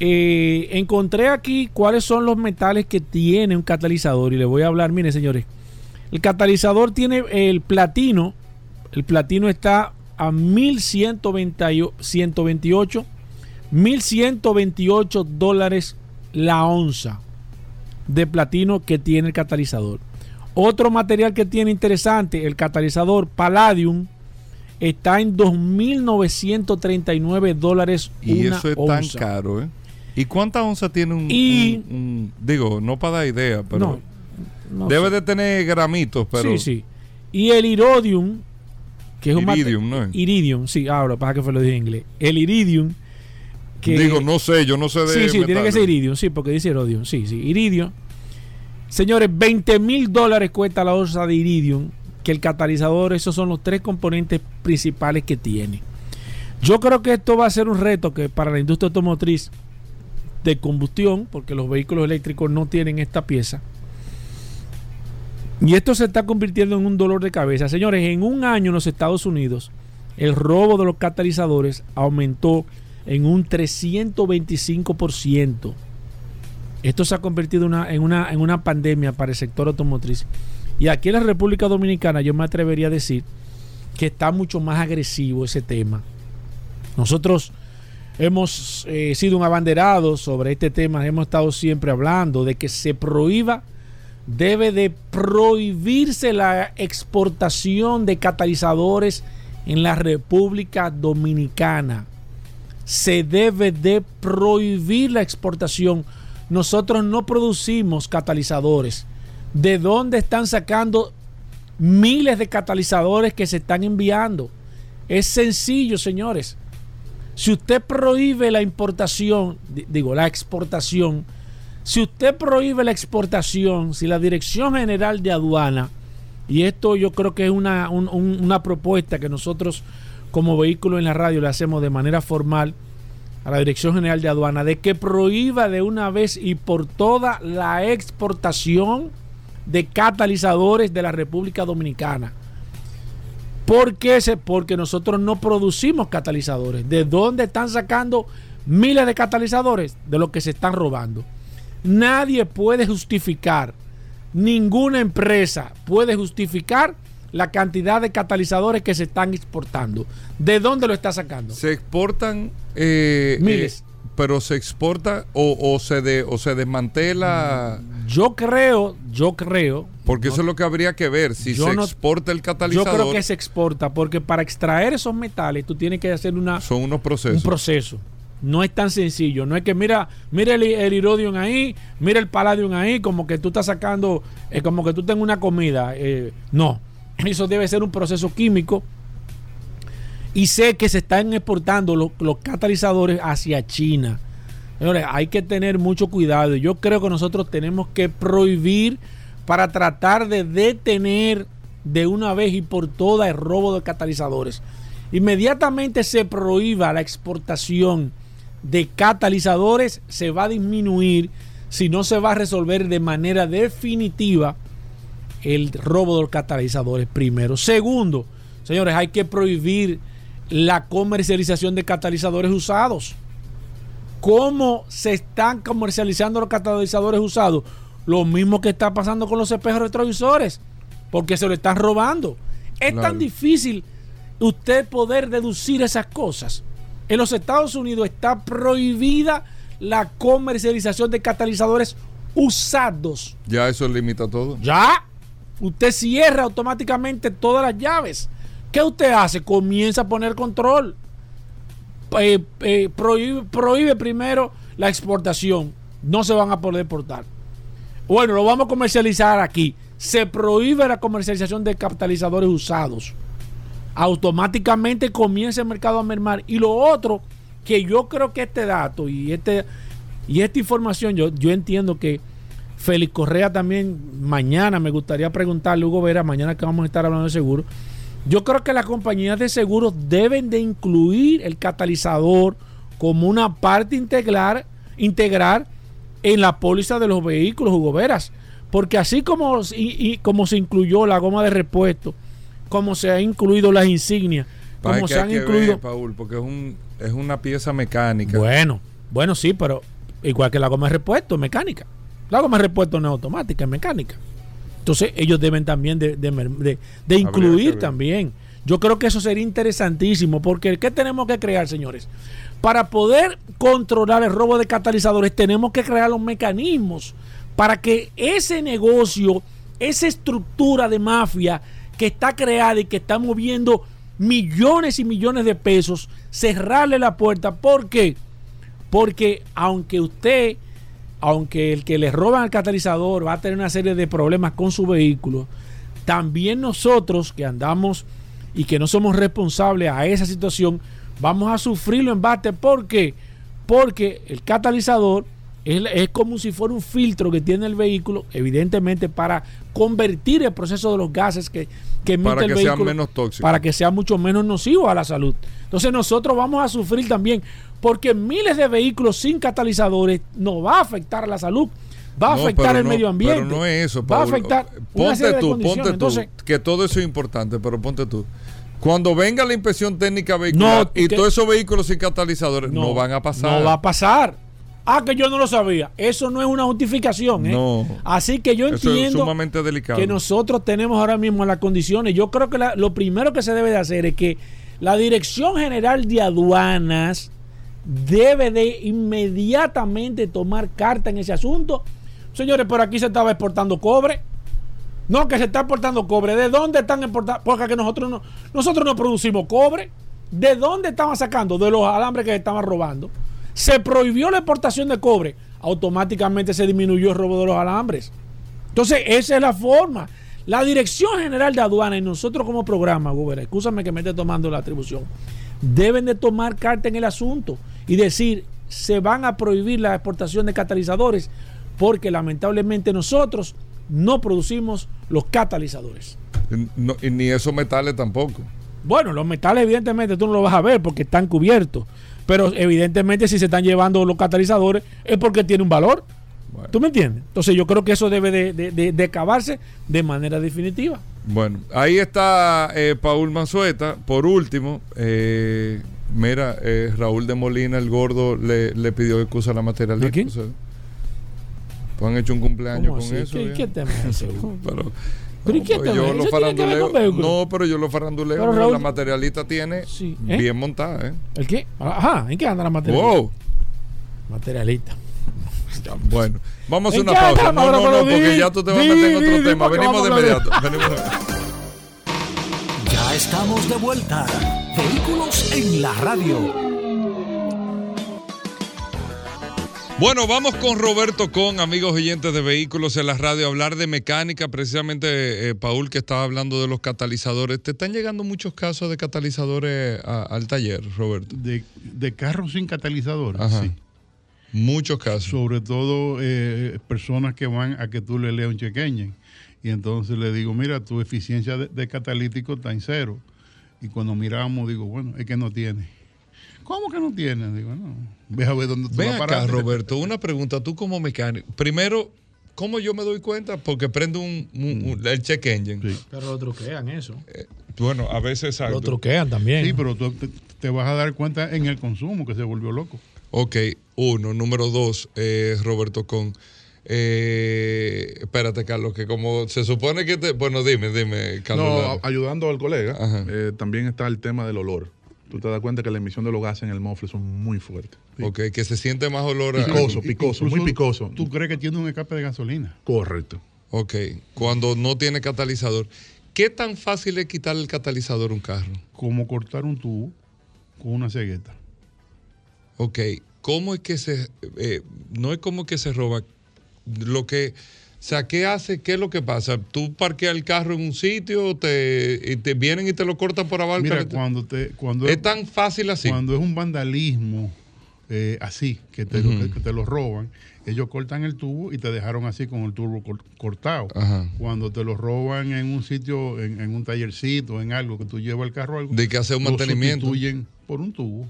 eh, encontré aquí cuáles son los metales que tiene un catalizador y le voy a hablar, miren señores, el catalizador tiene el platino, el platino está a 1128, 1128 dólares la onza de platino que tiene el catalizador. Otro material que tiene interesante, el catalizador Palladium, está en 2.939 dólares. Y eso es tan caro, ¿eh? ¿Y cuánta onza tiene un, Digo, no para dar idea, pero... debe de tener gramitos, pero... Sí, sí. Y el iridium, que es iridium, un... ¿no es? Iridium, sí, ahora, para que fue lo dije en inglés. El iridium... Que, Digo, no sé, yo no sé de... Sí, sí, tiene que ser iridium, sí, porque dice iridium, sí, sí. Iridium Señores, 20 mil dólares cuesta la onza de iridium, que el catalizador, esos son los tres componentes principales que tiene. Yo creo que esto va a ser un reto que para la industria automotriz de combustión, porque los vehículos eléctricos no tienen esta pieza. Y esto se está convirtiendo en un dolor de cabeza. Señores, en un año en los Estados Unidos, el robo de los catalizadores aumentó en un 325%. Esto se ha convertido en, una, en una pandemia para el sector automotriz. Y aquí en la República Dominicana yo me atrevería a decir que está mucho más agresivo ese tema. Nosotros hemos eh, sido un abanderado sobre este tema, hemos estado siempre hablando de que se prohíba, debe de prohibirse la exportación de catalizadores en la República Dominicana. Se debe de prohibir la exportación nosotros no producimos catalizadores. ¿De dónde están sacando miles de catalizadores que se están enviando? Es sencillo, señores. Si usted prohíbe la importación, digo, la exportación, si usted prohíbe la exportación, si la Dirección General de Aduana, y esto yo creo que es una, una propuesta que nosotros como vehículo en la radio le hacemos de manera formal, a la Dirección General de Aduana de que prohíba de una vez y por toda la exportación de catalizadores de la República Dominicana. ¿Por qué? Porque nosotros no producimos catalizadores. ¿De dónde están sacando miles de catalizadores? De lo que se están robando. Nadie puede justificar, ninguna empresa puede justificar la cantidad de catalizadores que se están exportando. ¿De dónde lo está sacando? Se exportan eh, miles. Eh, pero se exporta o, se de, o se desmantela. Yo creo, yo creo. Porque eso es lo que habría que ver, si se exporta el catalizador. Yo creo que se exporta, porque para extraer esos metales tú tienes que hacer una, Son unos procesos. un proceso. No es tan sencillo. No es que mira, mira el, el ahí, mira el palladium ahí, como que tú estás sacando, eh, como que tú tengas una comida. Eh, no. Eso debe ser un proceso químico. Y sé que se están exportando los, los catalizadores hacia China. Señores, hay que tener mucho cuidado. Yo creo que nosotros tenemos que prohibir para tratar de detener de una vez y por todas el robo de catalizadores. Inmediatamente se prohíba la exportación de catalizadores, se va a disminuir si no se va a resolver de manera definitiva el robo de los catalizadores primero. Segundo, señores, hay que prohibir la comercialización de catalizadores usados. ¿Cómo se están comercializando los catalizadores usados? Lo mismo que está pasando con los espejos retrovisores, porque se lo están robando. Es tan difícil usted poder deducir esas cosas. En los Estados Unidos está prohibida la comercialización de catalizadores usados. Ya eso limita todo. Ya. Usted cierra automáticamente todas las llaves. ¿Qué usted hace? Comienza a poner control. Eh, eh, prohíbe, primero la exportación. No se van a poder exportar. Bueno, lo vamos a comercializar aquí. Se prohíbe la comercialización de catalizadores usados. Automáticamente comienza el mercado a mermar. Y lo otro, que yo creo que este dato y, este, y esta información, yo, yo entiendo que Félix Correa también, mañana me gustaría preguntarle, Hugo Vera, mañana que vamos a estar hablando de seguro, yo creo que las compañías de seguros deben de incluir el catalizador como una parte integral, integrar en la póliza de los vehículos, Hugo Veras. Porque así como, y, como se incluyó la goma de repuesto, como se ha incluido las insignias, como se han incluido... Paul, porque es, un, es una pieza mecánica. Bueno, bueno, sí, pero igual que la goma de repuesto, mecánica. La goma de repuesto no es automática, es mecánica. Entonces ellos deben también de, incluir también. Yo creo que eso sería interesantísimo porque ¿qué tenemos que crear, señores? Para poder controlar el robo de catalizadores tenemos que crear los mecanismos para que ese negocio, esa estructura de mafia que está creada y que está moviendo millones y millones de pesos, cerrarle la puerta. ¿Por qué? Porque aunque usted aunque el que le roban el catalizador va a tener una serie de problemas con su vehículo, también nosotros que andamos y que no somos responsables a esa situación, vamos a sufrirlo en bate. ¿Por qué? Porque el catalizador es, como si fuera un filtro que tiene el vehículo, evidentemente para convertir el proceso de los gases que, que emite el vehículo menos para que sea mucho menos nocivo a la salud. Entonces nosotros vamos a sufrir también porque miles de vehículos sin catalizadores no va a afectar a la salud, va a afectar el medio ambiente. Pero no es eso, va a afectar ponte tú, ponte tú, que todo eso es importante, pero ponte tú. Cuando venga la inspección técnica vehicular y todos esos vehículos sin catalizadores no, van a pasar. No va a pasar. Ah, que yo no lo sabía. Eso no es una justificación. ¿eh? No. Así que yo entiendo que nosotros tenemos ahora mismo las condiciones. Yo creo que lo primero que se debe de hacer es que la Dirección General de Aduanas debe de inmediatamente tomar carta en ese asunto. Señores, por aquí se estaba exportando cobre. No, que se está exportando cobre. ¿De dónde están exportando? Porque que nosotros no, nosotros no producimos cobre. ¿De dónde estaban sacando? De los alambres que se estaban robando. Se prohibió la exportación de cobre. Automáticamente se disminuyó el robo de los alambres. Entonces, esa es la forma. La Dirección General de Aduana y nosotros como programa, Gobera, escúchame que me esté tomando la atribución, deben de tomar carta en el asunto y decir, se van a prohibir la exportación de catalizadores porque lamentablemente nosotros no producimos los catalizadores. y ni esos metales tampoco. Bueno, los metales evidentemente tú no los vas a ver porque están cubiertos, pero evidentemente si se están llevando los catalizadores es porque tiene un valor. ¿Tú me entiendes? Entonces yo creo que eso debe de, de, acabarse de manera definitiva. Bueno, ahí está eh, Paul Manzueta. Por último, eh, Mira, eh, Raúl de Molina, el gordo, le, le pidió excusa a la materialista. ¿De quién? pues han hecho un cumpleaños con eso. ¿Qué, ¿Qué tema es pero, ¿Pero qué pues yo lo faranduleo. No, pero yo lo faranduleo. la materialista tiene ¿eh? bien montada. ¿eh? ¿El qué? Ajá, ¿en qué anda la materialista? Wow. Materialista. Bueno, vamos a una pausa. No, no, no, porque ya tú te vas a meter en otro tema. Venimos de inmediato. Venimos de Ya estamos de vuelta. Vehículos en la radio. Bueno, vamos con Roberto Con, amigos oyentes de vehículos en la radio, a hablar de mecánica. Precisamente, eh, Paul, que estaba hablando de los catalizadores. ¿Te están llegando muchos casos de catalizadores al taller, Roberto? De, carros sin catalizador, sí. Muchos casos. Sobre todo eh, personas que van a que tú le leas un chequeño. Y entonces le digo, mira, tu eficiencia de, de catalítico está en cero. Y cuando miramos, digo, bueno, es que no tiene. ¿Cómo que no tiene? Digo, no. Ve a ver dónde tú Ve acá, Roberto, una pregunta. Tú como mecánico, primero, ¿cómo yo me doy cuenta? Porque prendo un, el check engine. Pero lo truquean eso. Eh, bueno, a veces Lo truquean también. Sí, pero tú te, vas a dar cuenta en el consumo que se volvió loco. Ok, uno. Número dos, eh, Roberto, con... Eh, espérate, Carlos, que como se supone que te... Bueno, dime, dime, Carlos. No, ayudando al colega, eh, también está el tema del olor tú te das cuenta que la emisión de los gases en el mofle son muy fuertes. Ok, que se siente más olor a... Picoso, picoso, muy picoso. ¿Tú crees que tiene un escape de gasolina? Correcto. Ok, cuando no tiene catalizador. ¿Qué tan fácil es quitar el catalizador a un carro? Como cortar un tubo con una cegueta. Ok, ¿cómo es que se... Eh, no es como que se roba lo que sea, ¿qué hace? ¿Qué es lo que pasa? ¿Tú parqueas el carro en un sitio te, y te vienen y te lo cortan por abajo? Mira, cuando te, cuando es, tan fácil así. Cuando es un vandalismo eh, así, que te, lo, que te lo roban, ellos cortan el tubo y te dejaron así con el tubo cortado. Cuando te lo roban en un sitio, en, un tallercito, en algo que tú llevas el carro, algo, de que hace un mantenimiento. Sustituyen por un tubo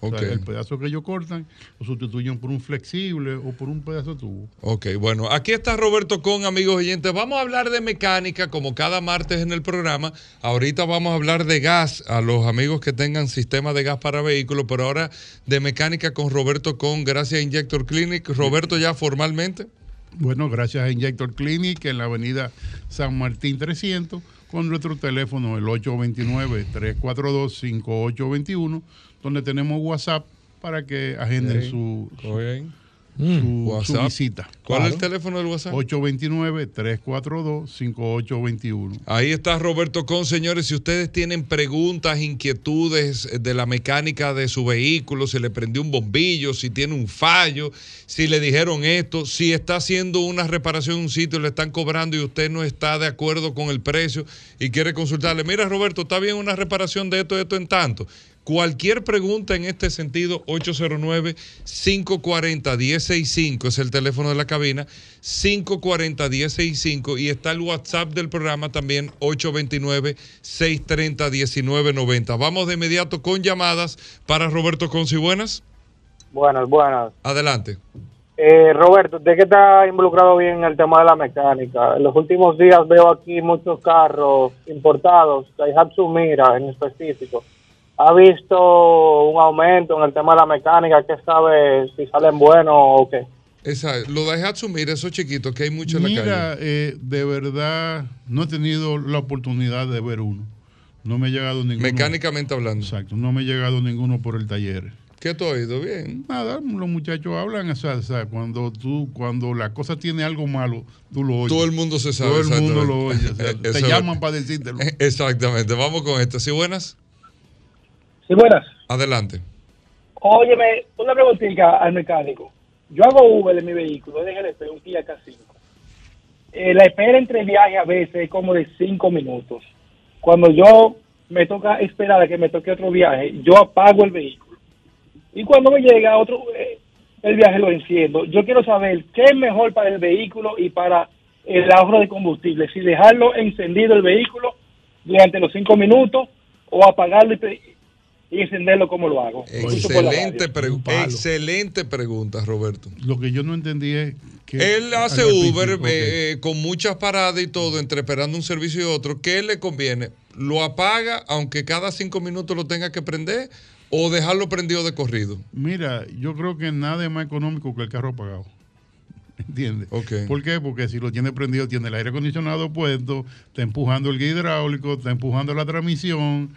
el pedazo que ellos cortan lo sustituyen por un flexible o por un pedazo de tubo. Ok, bueno, aquí está Roberto Con, amigos oyentes. Vamos a hablar de mecánica como cada martes en el programa. Ahorita vamos a hablar de gas a los amigos que tengan sistema de gas para vehículos, pero ahora de mecánica con Roberto Con, gracias a Injector Clinic. Roberto, ya formalmente. Bueno, gracias a Injector Clinic en la avenida San Martín 300 con nuestro teléfono el 829-342-5821 donde tenemos WhatsApp para que agenden su, su, visita. ¿Cuál es el teléfono del WhatsApp? 829-342-5821. Ahí está Roberto Con, señores. Si ustedes tienen preguntas, inquietudes de la mecánica de su vehículo, si le prendió un bombillo, si tiene un fallo, si le dijeron esto, si está haciendo una reparación en un sitio, le están cobrando y usted no está de acuerdo con el precio y quiere consultarle, mira Roberto, está bien una reparación de esto, de esto en tanto. Cualquier pregunta en este sentido, 809-540-1065 es el teléfono de la cabina, 540-1065 y está el WhatsApp del programa también, 829-630-1990. Vamos de inmediato con llamadas para Roberto Conci. Buenas. Buenas, buenas. Adelante. Eh, Roberto, ¿de qué está involucrado bien el tema de la mecánica? En los últimos días veo aquí muchos carros importados, Daihatsu Mira en específico ha visto un aumento en el tema de la mecánica, ¿qué sabe si salen buenos o qué? Esa, lo de asumir esos chiquitos que hay mucho en la calle. Mira, eh, de verdad, no he tenido la oportunidad de ver uno. No me ha llegado ninguno. Mecánicamente hablando. Exacto, no me ha llegado ninguno por el taller. ¿Qué tú has oído? Bien. Nada, los muchachos hablan, o sea, cuando tú, cuando la cosa tiene algo malo, tú lo oyes. Todo el mundo se sabe. Todo el mundo lo oye. te llaman para decírtelo. Exactamente. Vamos con esto. ¿Sí buenas? Sí, buenas. Adelante. Óyeme, una preguntita al mecánico. Yo hago Uber en mi vehículo, es GLP, un Kia K5. Eh, la espera entre viajes a veces es como de 5 minutos. Cuando yo me toca esperar a que me toque otro viaje, yo apago el vehículo. Y cuando me llega otro, eh, el viaje lo enciendo. Yo quiero saber qué es mejor para el vehículo y para el ahorro de combustible. Si dejarlo encendido el vehículo durante los 5 minutos o apagarlo y, y encenderlo como lo hago. Excelente, excelente pregunta, Roberto. Lo que yo no entendí es que... Él hace Uber eh, con muchas paradas y todo, entre esperando un servicio y otro. ¿Qué le conviene? ¿Lo apaga aunque cada cinco minutos lo tenga que prender o dejarlo prendido de corrido? Mira, yo creo que nada es más económico que el carro apagado. ¿Entiendes? ¿Por qué? Porque si lo tiene prendido, tiene el aire acondicionado puesto, está empujando el guía hidráulico, está empujando la transmisión.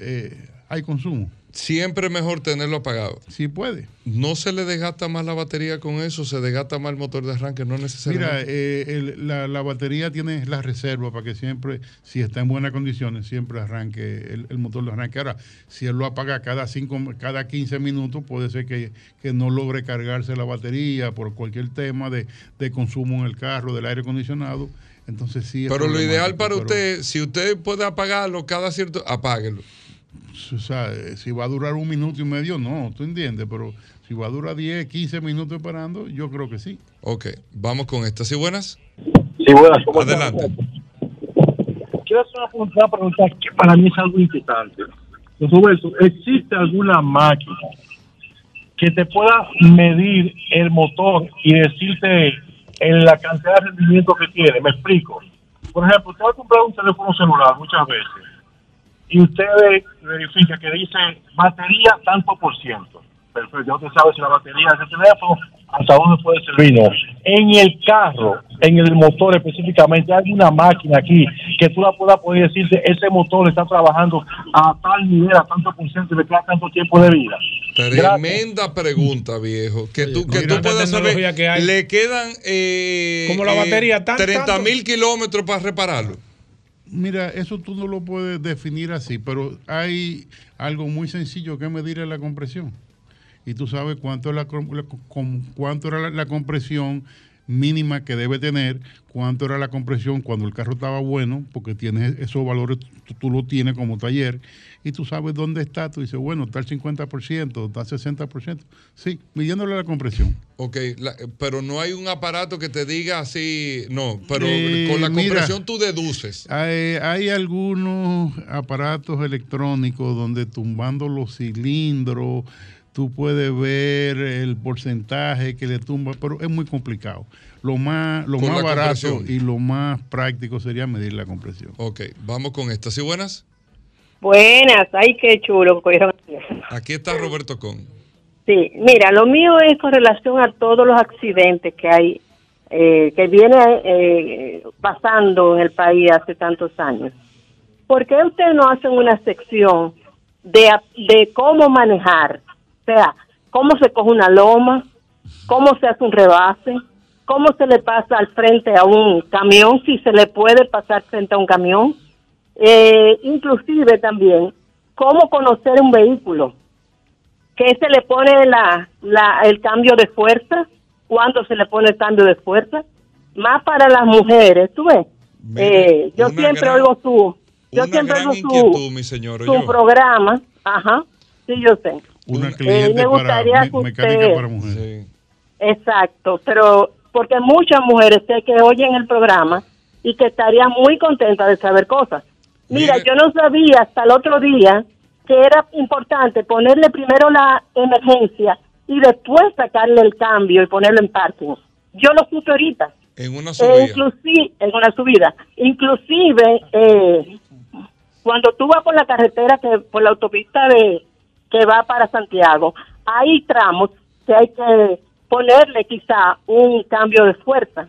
Eh, hay consumo. Siempre mejor tenerlo apagado. Sí puede. ¿No se le desgasta más la batería con eso? ¿Se desgasta más el motor de arranque? No necesariamente. Mira, eh, la, batería tiene la reserva para que siempre, si está en buenas condiciones, siempre arranque el, motor de arranque. Ahora, si él lo apaga cada, cinco, cada 15 minutos, puede ser que, no logre cargarse la batería por cualquier tema de, consumo en el carro, del aire acondicionado. Entonces sí. Pero lo ideal para usted, si usted puede apagarlo cada cierto, apáguelo o sea, si va a durar un minuto y medio, no, tú entiendes, pero si va a durar 10, 15 minutos esperando, yo creo que sí. Ok, vamos con estas. ¿Sí buenas? Sí, buenas. Adelante. Quiero hacer una pregunta, que para mí es algo importante. Roberto, ¿existe alguna máquina que te pueda medir el motor y decirte en la cantidad de rendimiento que tiene? Me explico. Por ejemplo, te va a comprar un teléfono celular muchas veces y usted verifica que dice batería tanto por ciento. Perfecto, ya usted sabe si la batería de ese teléfono hasta dónde puede servir. En el carro, en el motor específicamente, hay una máquina aquí que tú la puedas poder decirte, ese motor está trabajando a tal nivel, a tanto por ciento y le queda tanto tiempo de vida. Tremenda pregunta, viejo. Que tú, que tú puedas saber, le quedan eh, como la batería, 30 mil kilómetros para repararlo. Mira, eso tú no lo puedes definir así, pero hay algo muy sencillo que medir la compresión. Y tú sabes cuánto, la, cuánto era la compresión mínima que debe tener, cuánto era la compresión cuando el carro estaba bueno, porque tienes esos valores, tú, lo tienes como taller, y tú sabes dónde está, tú dices, bueno, está el 50%, está el 60%, sí, midiéndole la compresión. Ok, pero no hay un aparato que te diga así, no, pero eh, con la compresión tú deduces. Hay, hay algunos aparatos electrónicos donde tumbando los cilindros, tú puedes ver el porcentaje que le tumba, pero es muy complicado. Lo más, lo más barato y lo más práctico sería medir la compresión. Ok, vamos con estas. ¿Sí buenas? Buenas, ay, qué chulo. Aquí está Roberto Con. Sí, mira, lo mío es con relación a todos los accidentes que hay, eh, que viene eh, pasando en el país hace tantos años. ¿Por qué ustedes no hacen una sección de, de cómo manejar o sea, cómo se coge una loma, cómo se hace un rebase, cómo se le pasa al frente a un camión, si se le puede pasar frente a un camión, eh, inclusive también cómo conocer un vehículo, qué se le pone la, la, el cambio de fuerza, cuándo se le pone el cambio de fuerza, más para las mujeres, tú ves. Eh, yo siempre oigo su, yo siempre oigo su, su programa, ajá, sí yo sé. Una cliente para mecánica para mujeres. Exacto, pero porque muchas mujeres sé que oyen el programa y que estarían muy contentas de saber cosas. Mira, yo no sabía hasta el otro día que era importante ponerle primero la emergencia y después sacarle el cambio y ponerlo en parking. Yo lo supe ahorita. En una subida. inclusive, en una subida. Inclusive, eh, cuando tú vas por la carretera, que por la autopista de, que va para Santiago, hay tramos que hay que ponerle quizá un cambio de fuerza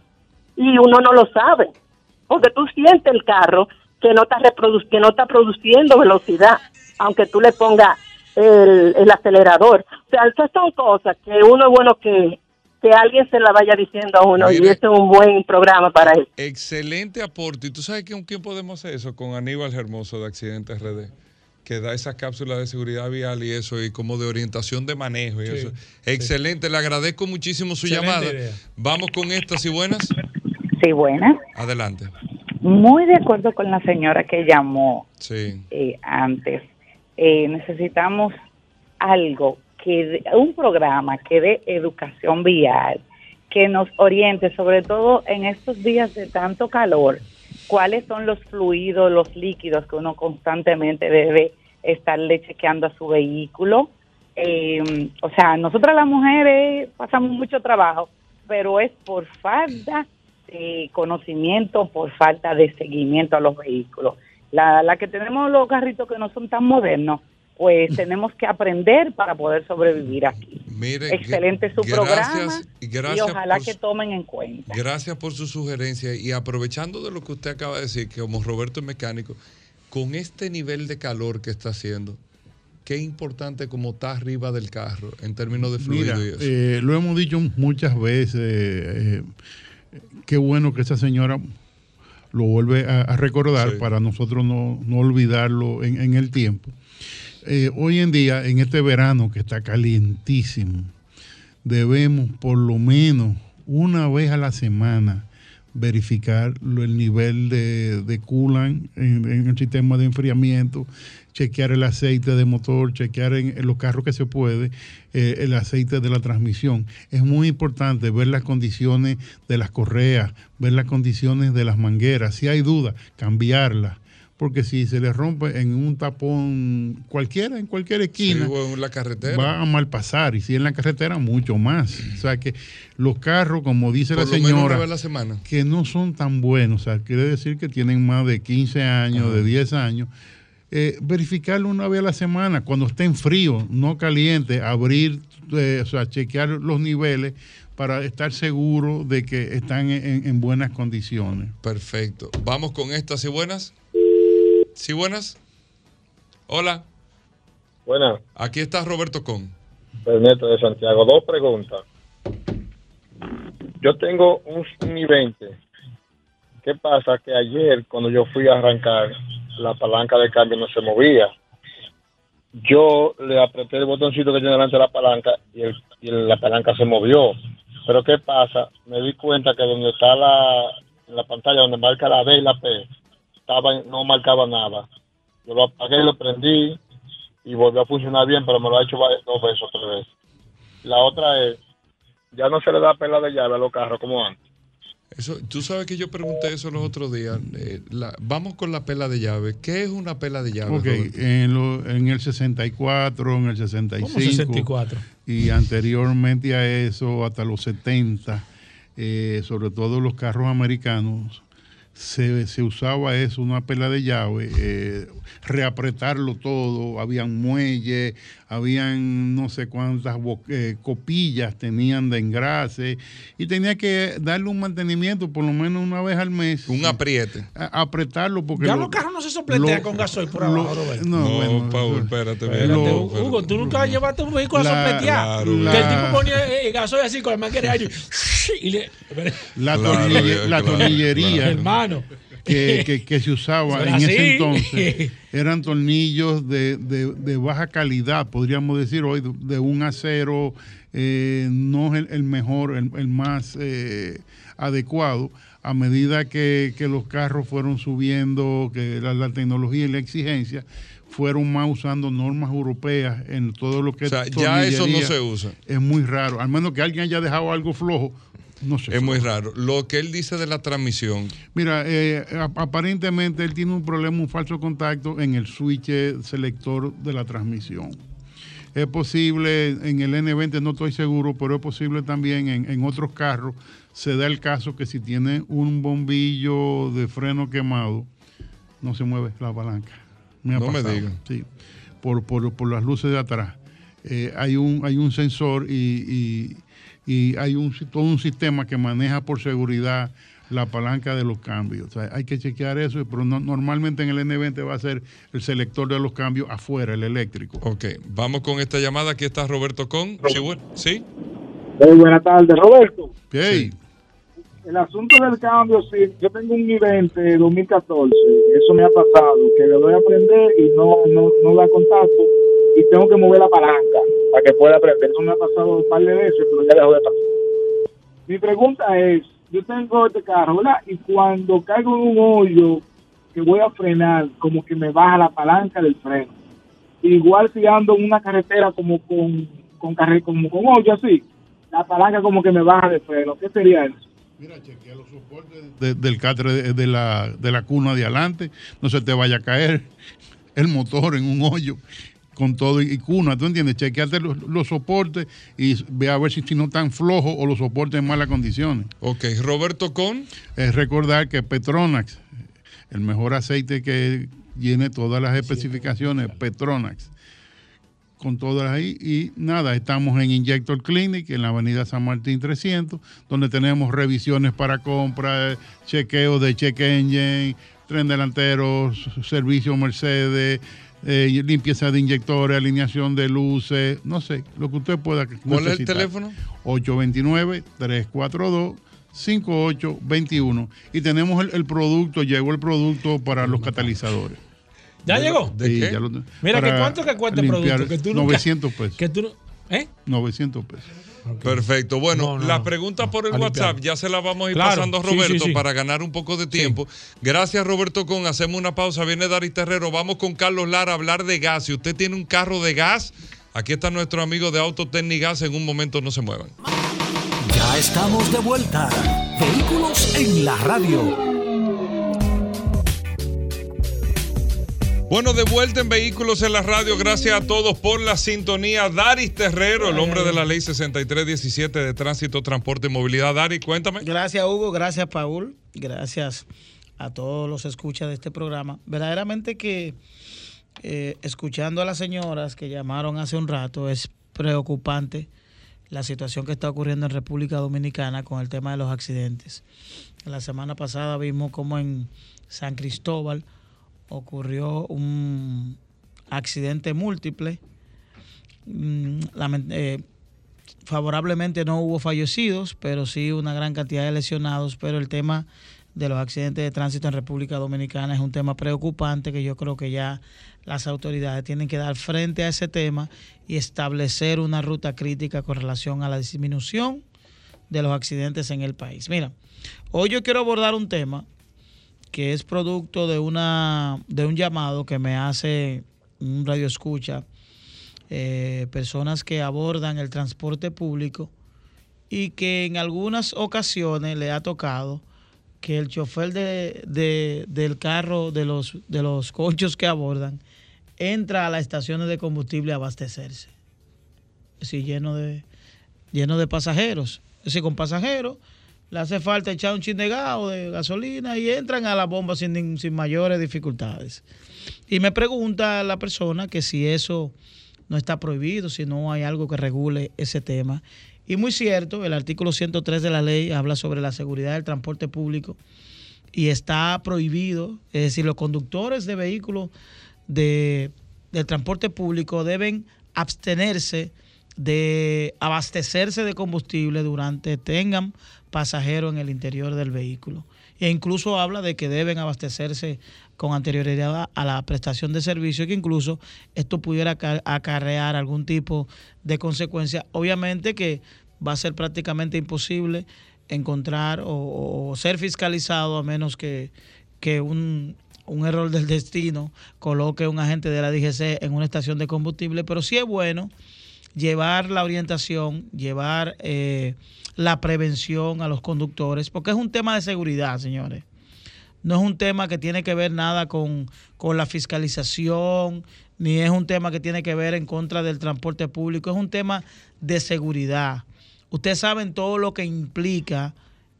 y uno no lo sabe, porque tú sientes el carro que no está, que no está produciendo velocidad, aunque tú le pongas el, el acelerador. O sea, esas son cosas que uno es bueno que, que alguien se la vaya diciendo a uno y este es un buen programa para eso. Excelente aporte. ¿Y tú sabes con quién podemos hacer eso? Con Aníbal Hermoso de Accidentes RD que da esas cápsulas de seguridad vial y eso, y como de orientación de manejo y eso. Excelente, le agradezco muchísimo su llamada. Vamos con estas y buenas. Sí, buenas. Adelante. Muy de acuerdo con la señora que llamó sí. Eh, antes. Eh, necesitamos algo, que un programa que dé educación vial, que nos oriente, sobre todo en estos días de tanto calor, cuáles son los fluidos, los líquidos que uno constantemente debe estarle chequeando a su vehículo. Eh, o sea, nosotras las mujeres pasamos mucho trabajo, pero es por falta de conocimiento, por falta de seguimiento a los vehículos. La, la que tenemos los carritos que no son tan modernos, pues tenemos que aprender para poder sobrevivir aquí. Excelente su programa y, ojalá que tomen en cuenta. Gracias por su sugerencia y aprovechando de lo que usted acaba de decir, que como Roberto es mecánico, con este nivel de calor que está haciendo, qué importante como está arriba del carro en términos de fluido y eso. Eh, lo hemos dicho muchas veces. Eh, qué bueno que esa señora lo vuelve a, recordar para nosotros no, olvidarlo en, el tiempo. Eh, hoy en día, en este verano que está calientísimo, debemos por lo menos una vez a la semana verificar el nivel de, de coolant en, el sistema de enfriamiento, chequear el aceite de motor, chequear en, los carros que se puede eh, el aceite de la transmisión. Es muy importante ver las condiciones de las correas, ver las condiciones de las mangueras. Si hay duda, cambiarlas porque si se le rompe en un tapón cualquiera, en cualquier esquina, en la carretera. va a mal pasar. Y si en la carretera, mucho más. O sea que los carros, como dice la señora, la semana. que no son tan buenos, o sea, quiere decir que tienen más de 15 años, de 10 años, eh, verificarlo una vez a la semana, cuando estén frío, no caliente, abrir, eh, o sea, chequear los niveles para estar seguro de que están en, en buenas condiciones. Perfecto. Vamos con estas y buenas. Sí, buenas. Hola. Buenas. Aquí está Roberto Con. Ernesto de Santiago. Dos preguntas. Yo tengo un, un i-20. ¿Qué pasa? Que ayer cuando yo fui a arrancar, la palanca de cambio no se movía. Yo le apreté el botoncito que tiene delante de la palanca y, el, y la palanca se movió. Pero ¿qué pasa? Me di cuenta que donde está la, la pantalla, donde marca la B y la P, no marcaba nada. Yo lo apagué, lo prendí y volvió a funcionar bien, pero me lo ha hecho dos veces o tres veces. La otra es, ya no se le da pela de llave a los carros como antes. Eso, tú sabes que yo pregunté eso los otros días. Eh, vamos con la pela de llave. ¿Qué es una pela de llave? Ok, en, el 64, en el 65. ¿Cómo 64? Y anteriormente a eso, hasta los 70, eh, sobre todo los carros americanos, se, se, usaba eso, una pela de llave, eh, reapretarlo todo, habían muelles, habían no sé cuántas eh, copillas tenían de engrase y tenía que darle un mantenimiento por lo menos una vez al mes. Un apriete. apretarlo porque... Ya los carros no se sopletean con gasoil por abajo, No, no bueno, Paul, espérate. Hugo, tú nunca llevaste un vehículo a sopletear. que el tipo ponía eh, gasoil así con el manguera y le... La, la tornillería. Hermano que, se usaba en ese entonces eran tornillos de, baja calidad, podríamos decir hoy, de un acero eh, no es el, mejor, el, más eh, adecuado. A medida que, los carros fueron subiendo, que la, tecnología y la exigencia, fueron más usando normas europeas en todo lo que o sea, ya eso no se usa. Es muy raro, al menos que alguien haya dejado algo flojo, no sé. Es muy raro. Lo que él dice de la transmisión. Mira, eh, aparentemente él tiene un problema, un falso contacto en el switch selector de la transmisión. Es posible, en el N20 no estoy seguro, pero es posible también en, otros carros. Se da el caso que si tiene un bombillo de freno quemado, no se mueve la palanca. no me digan. Sí, por, por, las luces de atrás. Eh, hay, un, hay un sensor y y hay un, todo un sistema que maneja por seguridad la palanca de los cambios. hay que chequear eso, pero normalmente en el N20 va a ser el selector de los cambios afuera, el eléctrico. Ok, vamos con esta llamada. Aquí está Roberto Con. ¿Sí? Buenas tardes, Roberto. Sí. El asunto del cambio, sí, yo tengo un I-20 2014, eso me ha pasado, que le doy a aprender y no, no, no da contacto y tengo que mover la palanca para que pueda aprender. Eso me ha pasado un par de veces, pero ya de pasar. Mi pregunta es, yo tengo este carro, ¿verdad? Y cuando caigo en un hoyo que voy a frenar, como que me baja la palanca del freno. Igual si ando en una carretera como con, con, como con hoyo así, la palanca como que me baja de freno. ¿Qué sería eso? Mira, chequea los soportes del catre de, la, de la cuna de adelante, no se te vaya a caer el motor en un hoyo con todo y cuna, ¿tú entiendes? Chequeate los, soportes y ve a ver si, si no están flojos o los soportes en malas condiciones. Ok, Roberto Con. Es recordar que Petronax, el mejor aceite que tiene todas las especificaciones, Petronax, con todas ahí. Y nada, estamos en Injector Clinic, en la avenida San Martín 300, donde tenemos revisiones para compra, chequeo de check engine, tren delantero, servicio Mercedes, eh, limpieza de inyectores, alineación de luces, no sé, lo que usted pueda ¿Cuál es el teléfono? 829-342-5821. Y tenemos el, producto, llegó el producto para los catalizadores. ¿Ya llegó? Mira, ¿qué ¿cuánto que cuesta el producto? Que tú 900 pesos. Que tú, ¿Eh? 900 pesos. Perfecto. Bueno, la pregunta por el WhatsApp ya se la vamos a ir pasando a Roberto para ganar un poco de tiempo. Gracias, Roberto Con. Hacemos una pausa. Viene Dari Terrero. Vamos con Carlos Lara a hablar de gas. Si usted tiene un carro de gas, aquí está nuestro amigo de Autotecnigas. En un momento no se muevan. Ya estamos de vuelta. Vehículos en la radio. Bueno, de vuelta en Vehículos en la Radio. Gracias a todos por la sintonía. Daris Terrero, el hombre de la ley 6317 de Tránsito, Transporte y Movilidad. Daris, cuéntame. Gracias, Hugo. Gracias, Paul. Gracias a todos los escuchas de este programa. Verdaderamente que eh, escuchando a las señoras que llamaron hace un rato, es preocupante la situación que está ocurriendo en República Dominicana con el tema de los accidentes. La semana pasada vimos como en San Cristóbal ocurrió un accidente múltiple. Mm, eh, favorablemente no hubo fallecidos, pero sí una gran cantidad de lesionados, pero el tema de los accidentes de tránsito en República Dominicana es un tema preocupante que yo creo que ya las autoridades tienen que dar frente a ese tema y establecer una ruta crítica con relación a la disminución de los accidentes en el país. Mira, hoy yo quiero abordar un tema que es producto de una de un llamado que me hace un radio escucha eh, personas que abordan el transporte público y que en algunas ocasiones le ha tocado que el chofer de, del carro de los de los que abordan entra a las estaciones de combustible a abastecerse. Es lleno de lleno de pasajeros. Es decir, con pasajeros le hace falta echar un chin de de gasolina y entran a la bomba sin, sin mayores dificultades. Y me pregunta la persona que si eso no está prohibido, si no hay algo que regule ese tema. Y muy cierto, el artículo 103 de la ley habla sobre la seguridad del transporte público y está prohibido, es decir, los conductores de vehículos de, del transporte público deben abstenerse de abastecerse de combustible durante tengan pasajeros en el interior del vehículo. E incluso habla de que deben abastecerse con anterioridad a la prestación de servicio y que incluso esto pudiera acarrear algún tipo de consecuencia. Obviamente que va a ser prácticamente imposible encontrar o, ser fiscalizado a menos que, que un, un error del destino coloque un agente de la DGC en una estación de combustible, pero sí es bueno llevar la orientación, llevar eh, la prevención a los conductores, porque es un tema de seguridad, señores. No es un tema que tiene que ver nada con, con la fiscalización, ni es un tema que tiene que ver en contra del transporte público, es un tema de seguridad. Ustedes saben todo lo que implica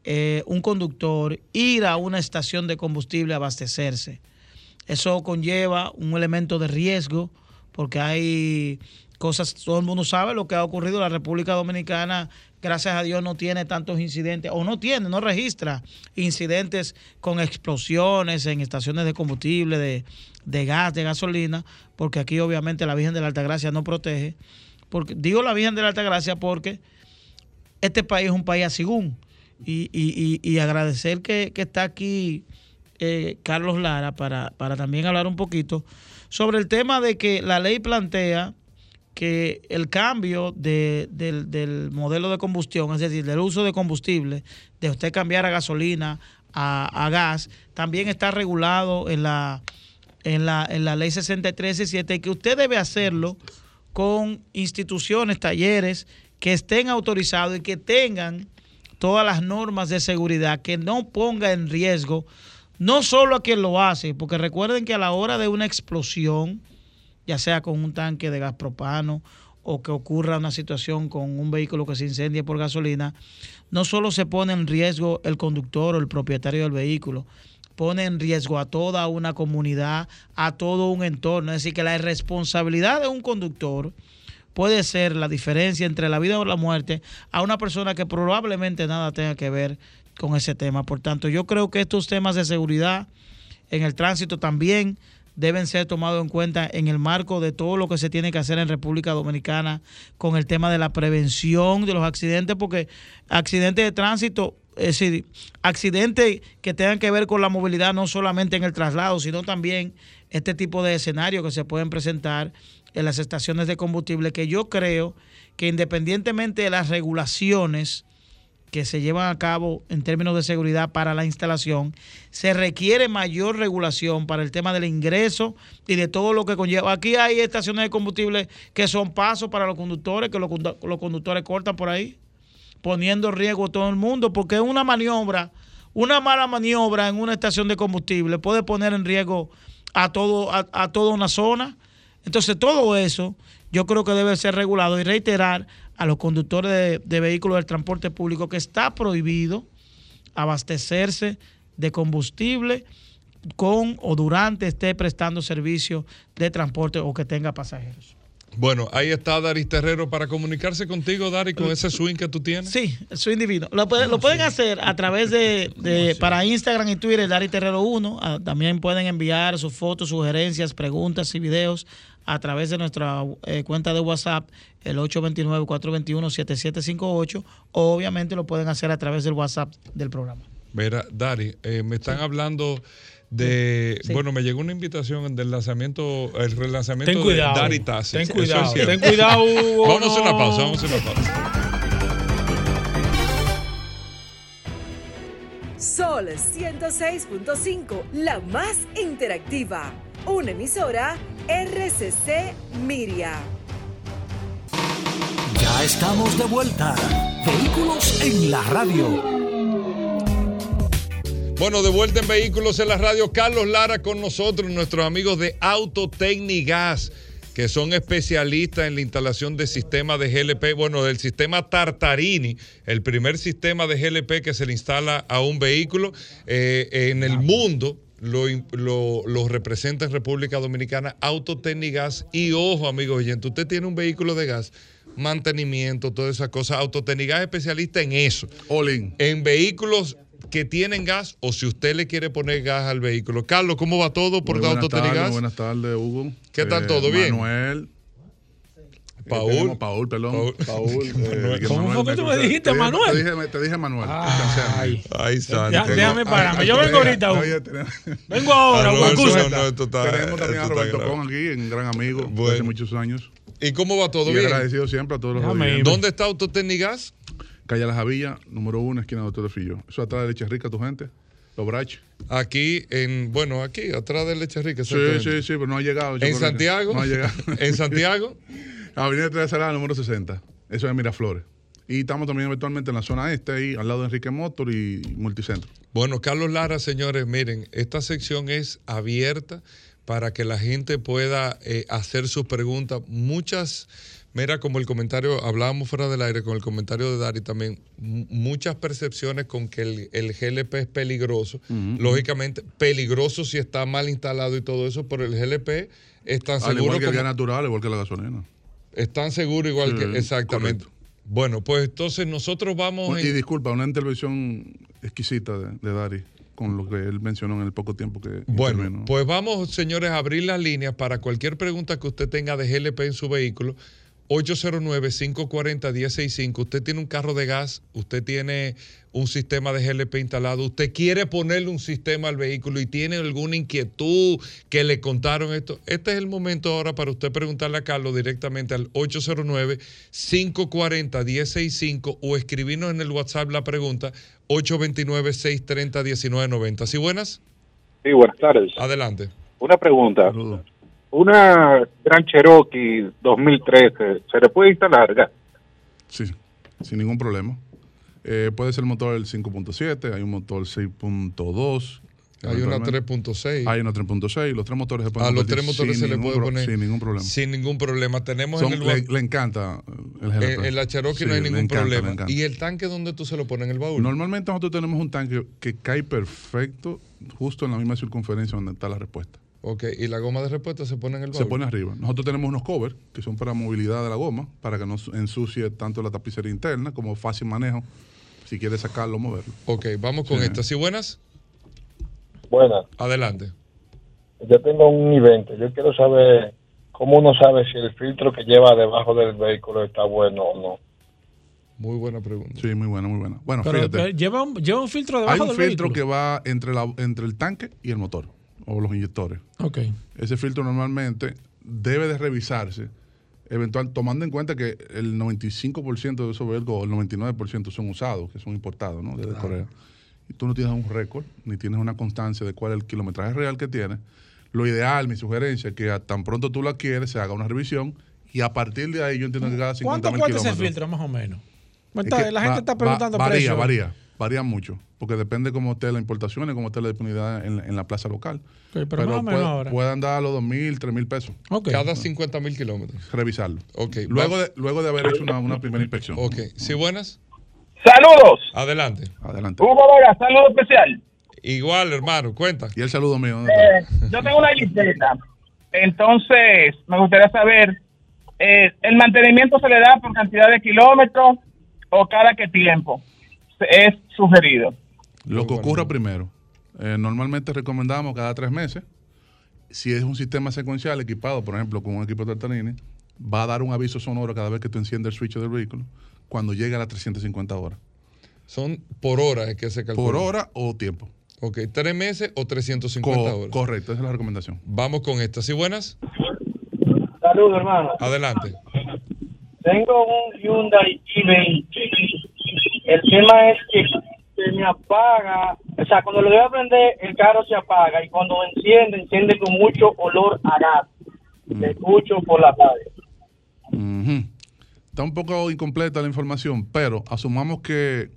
eh, un conductor ir a una estación de combustible a abastecerse. Eso conlleva un elemento de riesgo porque hay cosas, todo el mundo sabe lo que ha ocurrido en la República Dominicana, gracias a Dios no tiene tantos incidentes, o no tiene, no registra incidentes con explosiones en estaciones de combustible, de, gas, de gasolina, porque aquí obviamente la Virgen de la Altagracia no protege. Porque, digo la Virgen de la Altagracia porque este país es un país asigún. Y, y, y, agradecer que, está aquí eh, Carlos Lara para, para también hablar un poquito sobre el tema de que la ley plantea que el cambio del, modelo de combustión, es decir, del uso de combustible, de usted cambiar a gasolina a, gas, también está regulado en la, en la, en la ley 6317 y que usted debe hacerlo con instituciones, talleres que estén autorizados y que tengan todas las normas de seguridad, que no ponga en riesgo no solo a quien lo hace, porque recuerden que a la hora de una explosión, ya sea con un tanque de gas propano o que ocurra una situación con un vehículo que se incendie por gasolina, no solo se pone en riesgo el conductor o el propietario del vehículo, pone en riesgo a toda una comunidad, a todo un entorno. Es decir, que la irresponsabilidad de un conductor puede ser la diferencia entre la vida o la muerte a una persona que probablemente nada tenga que ver con ese tema. Por tanto, yo creo que estos temas de seguridad en el tránsito también deben ser tomados en cuenta en el marco de todo lo que se tiene que hacer en República Dominicana con el tema de la prevención de los accidentes, porque accidentes de tránsito, es decir, accidentes que tengan que ver con la movilidad no solamente en el traslado, sino también este tipo de escenarios que se pueden presentar en las estaciones de combustible, que yo creo que independientemente de las regulaciones, que se llevan a cabo en términos de seguridad para la instalación, se requiere mayor regulación para el tema del ingreso y de todo lo que conlleva. Aquí hay estaciones de combustible que son pasos para los conductores, que los, conductores cortan por ahí, poniendo en riesgo a todo el mundo, porque una maniobra, una mala maniobra en una estación de combustible puede poner en riesgo a, todo, a toda una zona. Entonces todo eso yo creo que debe ser regulado y reiterar a los conductores de, vehículos del transporte público que está prohibido abastecerse de combustible con o durante esté prestando servicio de transporte o que tenga pasajeros. Bueno, ahí está Dari Terrero para comunicarse contigo, Dari, con ese swing que tú tienes. Sí, el swing divino. Lo, lo pueden hacer a través de, para Instagram y Twitter, Dari Terrero 1. Ah, también pueden enviar sus fotos, sugerencias, preguntas y videos a través de nuestra eh, cuenta de WhatsApp, el 829-421-7758, o obviamente lo pueden hacer a través del WhatsApp del programa. Mira, Dari, eh, me están hablando de bueno me llegó una invitación del lanzamiento el relanzamiento de Dari Tassi ten cuidado. ten cuidado vamos a hacer una pausa vamos a hacer una pausa. Sol 106.5 la más interactiva. Una emisora RCC Miria. Ya estamos de vuelta. Vehículos en la radio. Bueno, de vuelta en Vehículos en la radio, Carlos Lara con nosotros, nuestros amigos de Autotecnigas, que son especialistas en la instalación de sistemas de GLP, bueno, del sistema Tartarini, el primer sistema de GLP que se le instala a un vehículo eh, en el mundo lo, representa en República Dominicana Autotecnigas y ojo, amigo oyente, usted tiene un vehículo de gas, mantenimiento, todas esas cosas, Autotecnigas especialista en eso. En vehículos que tienen gas o si usted le quiere poner gas al vehículo. Carlos, ¿cómo va todo por Autotecnigas? Buenas tardes, Hugo. ¿Qué tal todo? Eh, ¿Bien? Manuel. Paul. Paul, perdón. Paul. Eh, ¿Cómo fue que tú me dijiste, Manuel? Te dije, te dije Manuel. Ay, Ahí está. Déjame pararme. Yo vengo ahorita. Vengo ahora. No, Tenemos también a Roberto Pon aquí, un gran amigo bueno. hace muchos años. ¿Y cómo va todo? Y bien. agradecido siempre a todos los amigos. ¿Dónde está Autotecnigas? Calle La Javilla, número uno, esquina de Doctor de Fillo. Eso atrás de Leche Rica, tu gente. Los brachos. Aquí, en, bueno, aquí, atrás de Leche Rica. Sí, sí, sí, pero no ha llegado. ¿En Santiago? No ha llegado. ¿En Santiago? Avenida Tres Salada, número 60. Eso es Miraflores. Y estamos también eventualmente en la zona este, ahí al lado de Enrique Motor y Multicentro. Bueno, Carlos Lara, señores, miren, esta sección es abierta para que la gente pueda eh, hacer sus preguntas. Muchas, mira, como el comentario, hablábamos fuera del aire con el comentario de Dari también, muchas percepciones con que el, GLP es peligroso. Lógicamente, peligroso si está mal instalado y todo eso, pero el GLP es tan seguro. Igual que el gas natural, igual que la gasolina. Están seguros igual que. Exactamente. Bueno, pues entonces nosotros vamos. Y disculpa, una intervención exquisita de, Dari con lo que él mencionó en el poco tiempo que. Bueno, pues vamos, señores, a abrir las líneas para cualquier pregunta que usted tenga de GLP en su vehículo. 809-540-1065. Usted tiene un carro de gas, usted tiene un sistema de GLP instalado, usted quiere ponerle un sistema al vehículo y tiene alguna inquietud que le contaron esto. Este es el momento ahora para usted preguntarle a Carlos directamente al 809-540-1065 o escribirnos en el WhatsApp la pregunta 829-630-1990. ¿Sí buenas? Sí, buenas tardes. Adelante. Una pregunta una Gran Cherokee 2013, ¿se le puede instalar gas? Sí, sin ningún problema. Eh, puede ser el motor del 5.7, hay un motor 6.2. Hay una 3.6. Hay una 3.6. Los tres motores se pueden A los tres motores se le puede poner. Sin ningún problema. Sin ningún problema. Tenemos en el. Le, le, encanta el GLP. En, la Cherokee no hay ningún problema. ¿Y el tanque dónde tú se lo pones en el baúl? Normalmente nosotros tenemos un tanque que cae perfecto justo en la misma circunferencia donde está la respuesta. Ok, ¿y la goma de respuesta se pone en el baúl? Se pone arriba. Nosotros tenemos unos covers que son para movilidad de la goma, para que no ensucie tanto la tapicería interna como fácil manejo, si quiere sacarlo o moverlo. Ok, vamos con esta. ¿Sí buenas? Buenas. Adelante. yo tengo un evento, yo quiero saber cómo uno sabe si el filtro que lleva debajo del vehículo está bueno o no. Muy buena pregunta. Sí, muy buena, muy buena. Bueno, fíjate. lleva, un, lleva un filtro debajo Hay un del filtro vehículo? que va entre, la, entre el tanque y el motor, o los inyectores. Ok. Ese filtro normalmente debe de revisarse, eventual, tomando en cuenta que el 95% de esos vehículos, o el 99% son usados, que son importados, ¿no? Desde Claro. Corea. Y tú no tienes un récord, ni tienes una constancia de cuál es el kilometraje real que tienes. Lo ideal, mi sugerencia, es que a tan pronto tú la quieres, se haga una revisión y a partir de ahí yo entiendo que cada 50 ¿Cuánto cuesta ese filtro, más o menos? Es que la gente va- está va- preguntando varía, precio. Varía, varía mucho, porque depende cómo esté la importación y cómo esté la disponibilidad en, en la plaza local. Pero más o menos puede, ahora. puede andar a los 2 mil, 3 mil pesos. Cada 50 mil kilómetros. Revisarlo. Ok. Luego va- de, luego de haber hecho una, una primera inspección. Ok. ¿Sí, buenas? Saludos. Adelante. Adelante. Hugo Vega, saludo especial. Igual, hermano, cuenta. Y el saludo mío. Eh, yo tengo una jipeta. Entonces, me gustaría saber, eh, ¿el mantenimiento se le da por cantidad de kilómetros o cada qué tiempo es sugerido? Lo que ocurra primero. Eh, normalmente recomendamos cada tres meses. Si es un sistema secuencial equipado, por ejemplo, con un equipo de Tartanini, va a dar un aviso sonoro cada vez que tú enciendes el switch del vehículo cuando llegue a las 350 horas. Son por hora es que se calcula. Por hora o tiempo. Ok, tres meses o 350 Co- horas. Correcto, esa es la recomendación. Vamos con esta. ¿Sí, buenas? Saludos, hermano. Adelante. Tengo un Hyundai i20. El tema es que se me apaga, o sea, cuando lo voy a prender, el carro se apaga y cuando enciende, enciende con mucho olor a gas. Mm. Le escucho por la radio. Ujú. Está un poco incompleta la información, pero asumamos que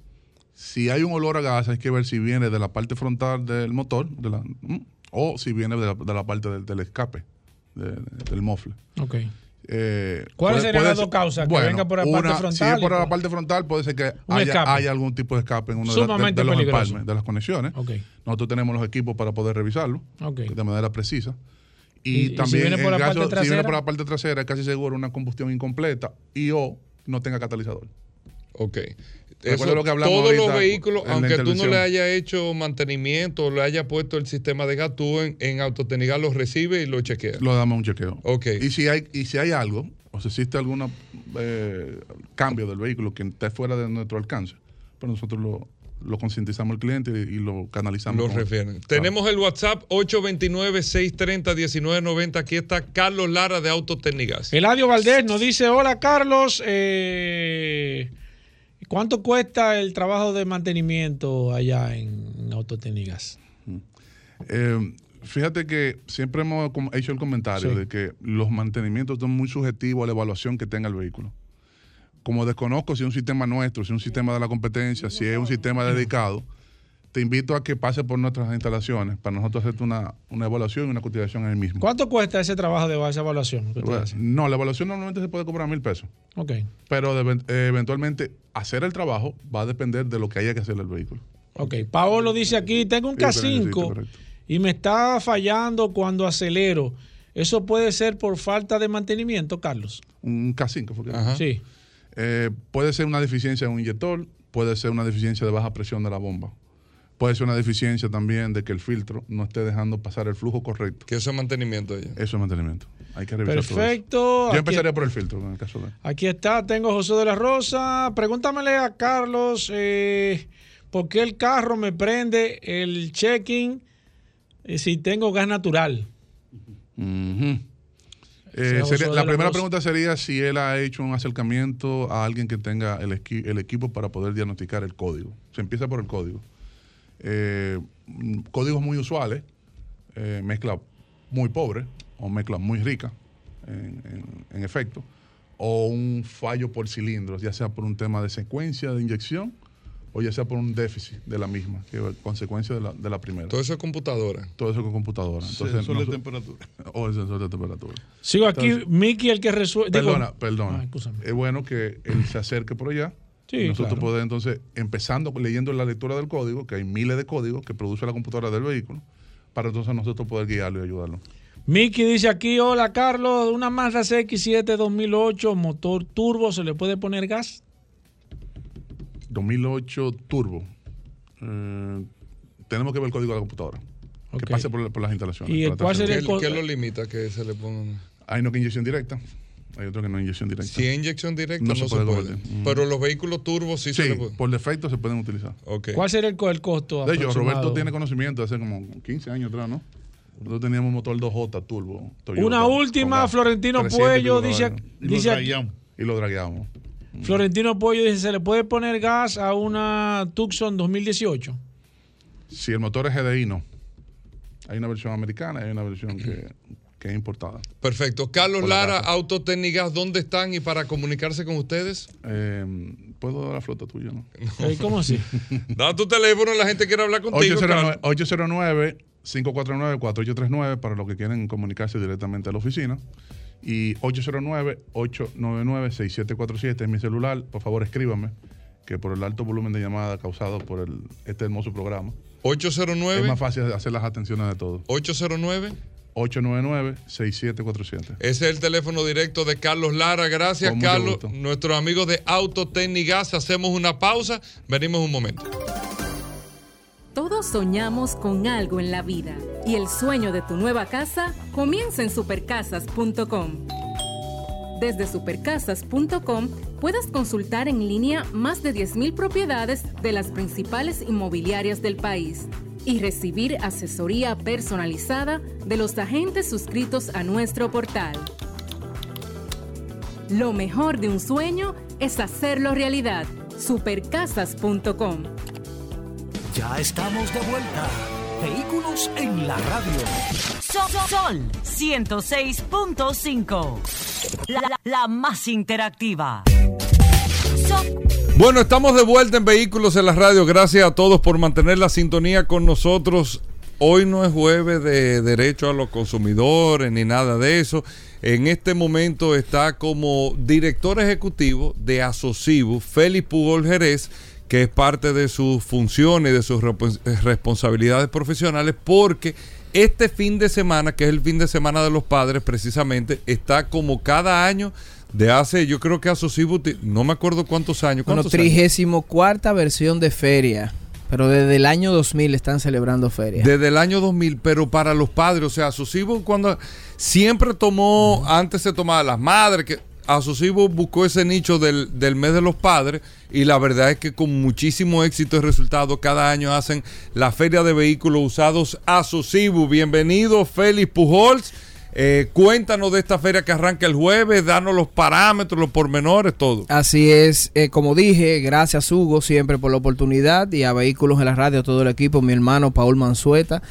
si hay un olor a gas, hay que ver si viene de la parte frontal del motor de la- mm, o si viene de la, de la parte del, del escape, de- del mofle. Ok. Eh, ¿Cuáles serían las dos causas? Que venga por la parte frontal Si es por la por- parte frontal, puede ser que haya, algún tipo de escape en uno de, la- de- de los empalmes, de las conexiones. Ok. Nosotros tenemos los equipos para poder revisarlo de manera precisa. Y- Y, y si también, viene por en la caso- parte si viene por la parte trasera, es casi seguro una combustión incompleta y o no tenga catalizador. Ok. Eso, lo que hablamos todos los vehículos, aunque tú no le hayas hecho mantenimiento o le hayas puesto el sistema de gas, tú en, en Autotenigal los recibes y lo chequeas. Lo damos un chequeo. Ok. Y si hay, y si hay algo, o si existe algún cambio del vehículo que esté fuera de nuestro alcance, pues nosotros lo, lo concientizamos al cliente y, lo canalizamos. Lo con- refieren. Claro. Tenemos el WhatsApp 829-630-1990. Aquí está Carlos Lara de Autotecnigas. Eladio Valdés nos dice, hola Carlos, eh, ¿cuánto cuesta el trabajo de mantenimiento allá en Autotecnigas? Eh, fíjate que siempre hemos hecho el comentario Sí. de que los mantenimientos son muy subjetivos a la evaluación que tenga el vehículo. Como desconozco si es un sistema nuestro, si es un sistema de la competencia, si es un sistema dedicado, te invito a que pase por nuestras instalaciones para nosotros hacer una, una evaluación y una cotización en el mismo. ¿Cuánto cuesta ese trabajo de esa evaluación? que usted Bueno, hace? no, la evaluación normalmente se puede cobrar mil pesos, Ok, pero de- eventualmente hacer el trabajo va a depender de lo que haya que hacer el vehículo. ok. Paolo dice aquí, tengo un Sí, pero necesito, K5 correcto. y me está fallando cuando acelero. ¿Eso puede ser por falta de mantenimiento, Carlos? Un K5, fue que- Ajá. Sí. Eh, puede ser una deficiencia de un inyector, puede ser una deficiencia de baja presión de la bomba. Puede ser una deficiencia también de que el filtro no esté dejando pasar el flujo correcto. Que eso es mantenimiento allá. Eso es mantenimiento. Hay que revisar todo eso. Perfecto. Yo Aquí- empezaría por el filtro en el caso de. Aquí está, tengo José de la Rosa. Pregúntamele a Carlos eh, por qué el carro me prende el check-in eh, si tengo gas natural. Eh, sería- la la primera pregunta sería si él ha hecho un acercamiento a alguien que tenga el, el equipo para poder diagnosticar el código. Se empieza por el código. Eh, códigos muy usuales, eh, mezcla muy pobre o mezcla muy rica, en, en- en efecto, o un fallo por cilindros, ya sea por un tema de secuencia de inyección o ya sea por un déficit de la misma, que es consecuencia de la, de la primera. Todo eso es computadora. Todo eso con computadora. Entonces, Sensor de no- temperatura. O el sensor de temperatura. Sigo aquí, Mickey, el que resuelve. Perdona, perdona. Ah, es bueno que él se acerque por allá. Sí, nosotros claro. poder entonces, empezando leyendo la lectura del código, que hay miles de códigos que produce la computadora del vehículo, para entonces nosotros poder guiarlo y ayudarlo. Mickey dice aquí, hola Carlos, una Mazda CX-7 2008, motor turbo, ¿se le puede poner gas? 2008 Turbo. Eh, tenemos que ver el código de la computadora. que pase por, las instalaciones. ¿Y cuál sería el ¿Qué, lo limita que se le ponga? Hay no que inyección directa. Hay otro que no inyección directa. Si es inyección directa, no, se, puede. Pero los vehículos turbos sí, se puede. Por defecto se pueden utilizar. ¿Cuál sería el, costo? De hecho, Roberto tiene conocimiento hace como 15 años atrás, ¿no? Nosotros teníamos motor 2J turbo. Una última, Florentino Puello dice. Y lo dragueamos. Y lo dragueamos. Florentino Puello dice: ¿se le puede poner gas a una Tucson 2018? Si el motor es GDI, no. Hay una versión americana y hay una versión que, es importada. Perfecto. Carlos Lara, Autotécnicas, ¿dónde están y para comunicarse con ustedes? Eh, Puedo dar la flota tuya, ¿no? ¿Cómo así? da tu teléfono, la gente quiere hablar contigo. 809, 549-4839 para los que quieren comunicarse directamente a la oficina. Y 809-899-6747 es mi celular. Por favor, escríbame, que por el alto volumen de llamadas causado por el, este hermoso programa. 809. Es más fácil hacer las atenciones de todos. 809. 899-6747. Ese es el teléfono directo de Carlos Lara. Gracias, Carlos. Nuestros amigos de Autotécnicas. Hacemos una pausa. Venimos un momento. Todos soñamos con algo en la vida y el sueño de tu nueva casa comienza en supercasas.com. Desde supercasas.com puedes consultar en línea más de 10.000 propiedades de las principales inmobiliarias del país y recibir asesoría personalizada de los agentes suscritos a nuestro portal. Lo mejor de un sueño es hacerlo realidad. Supercasas.com. Ya estamos de vuelta. Vehículos en la radio. Sol, Sol 106.5. La, la, más interactiva. Bueno, estamos de vuelta en Vehículos en la Radio. Gracias a todos por mantener la sintonía con nosotros. Hoy no es jueves de derecho a los consumidores ni nada de eso. En este momento está como director ejecutivo de Asocibu, Félix Pugol Jerez, que es parte de sus funciones y de sus responsabilidades profesionales, porque este fin de semana, que es el fin de semana de los padres, precisamente, está como cada año de hace, yo creo que a no me acuerdo cuántos años. Bueno, trigésimo cuarta versión de feria. Pero desde el año 2000 están celebrando feria. Desde el año 2000, pero para los padres, o sea, Asocibo cuando siempre tomó, antes se tomaba las madres, que Asocibo buscó ese nicho del, del, mes de los padres y la verdad es que con muchísimo éxito y resultado cada año hacen la feria de vehículos usados Asocibo. Bienvenido Félix Pujols eh, cuéntanos de esta feria que arranca el jueves, danos los parámetros, los pormenores, todo. Así es, eh, como dije, gracias Hugo siempre por la oportunidad y a Vehículos en la Radio, todo el equipo, mi hermano Paul Manzueta.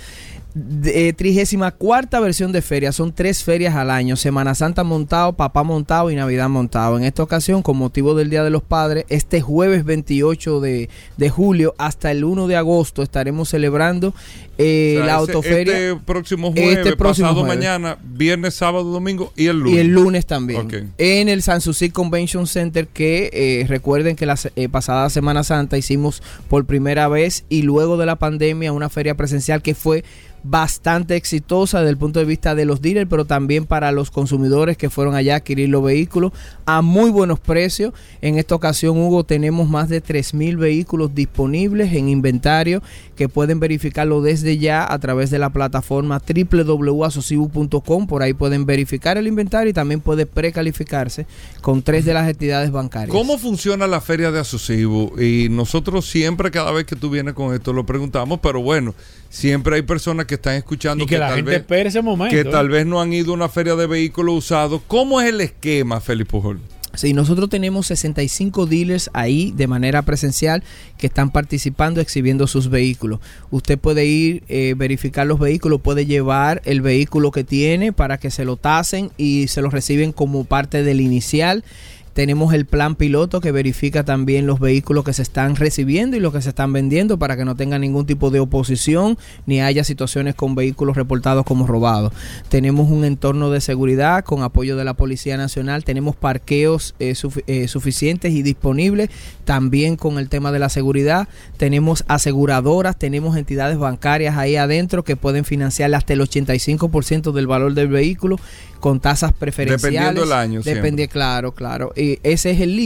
Eh, trigésima cuarta versión de feria. Son tres ferias al año. Semana Santa montado, Papá montado y Navidad montado. En esta ocasión, con motivo del Día de los Padres, este jueves 28 de, julio hasta el 1 de agosto estaremos celebrando eh, la autoferia. Este próximo jueves, este próximo mañana, viernes, sábado, domingo y el lunes. Y el lunes también. En el Sanssouci Convention Center que eh, recuerden que la pasada Semana Santa hicimos por primera vez y luego de la pandemia una feria presencial que fue bastante exitosa desde el punto de vista de los dealers, pero también para los consumidores que fueron allá a adquirir los vehículos a muy buenos precios. En esta ocasión, Hugo, tenemos más de 3.000 vehículos disponibles en inventario que pueden verificarlo desde ya a través de la plataforma www.asocibu.com. Por ahí pueden verificar el inventario y también puede precalificarse con tres de las entidades bancarias. ¿Cómo funciona la feria de Asocibu? Y nosotros siempre, cada vez que tú vienes con esto, lo preguntamos, pero bueno, siempre hay personas que están escuchando que, tal vez, ese momento, que tal ¿eh? vez no han ido a una feria de vehículos usados. ¿Cómo es el esquema, Felipe Pujol? Sí, nosotros tenemos 65 dealers ahí de manera presencial que están participando exhibiendo sus vehículos. Usted puede ir, eh, verificar los vehículos, puede llevar el vehículo que tiene para que se lo tasen y se lo reciben como parte del inicial. Tenemos el plan piloto que verifica también los vehículos que se están recibiendo y los que se están vendiendo para que no tenga ningún tipo de oposición ni haya situaciones con vehículos reportados como robados. Tenemos un entorno de seguridad con apoyo de la Policía Nacional. Tenemos parqueos eh, eh, suficientes y disponibles también con el tema de la seguridad. Tenemos aseguradoras, tenemos entidades bancarias ahí adentro que pueden financiar hasta el 85% del valor del vehículo con tasas preferenciales. Dependiendo del año. Depende, claro, claro eh, ese es el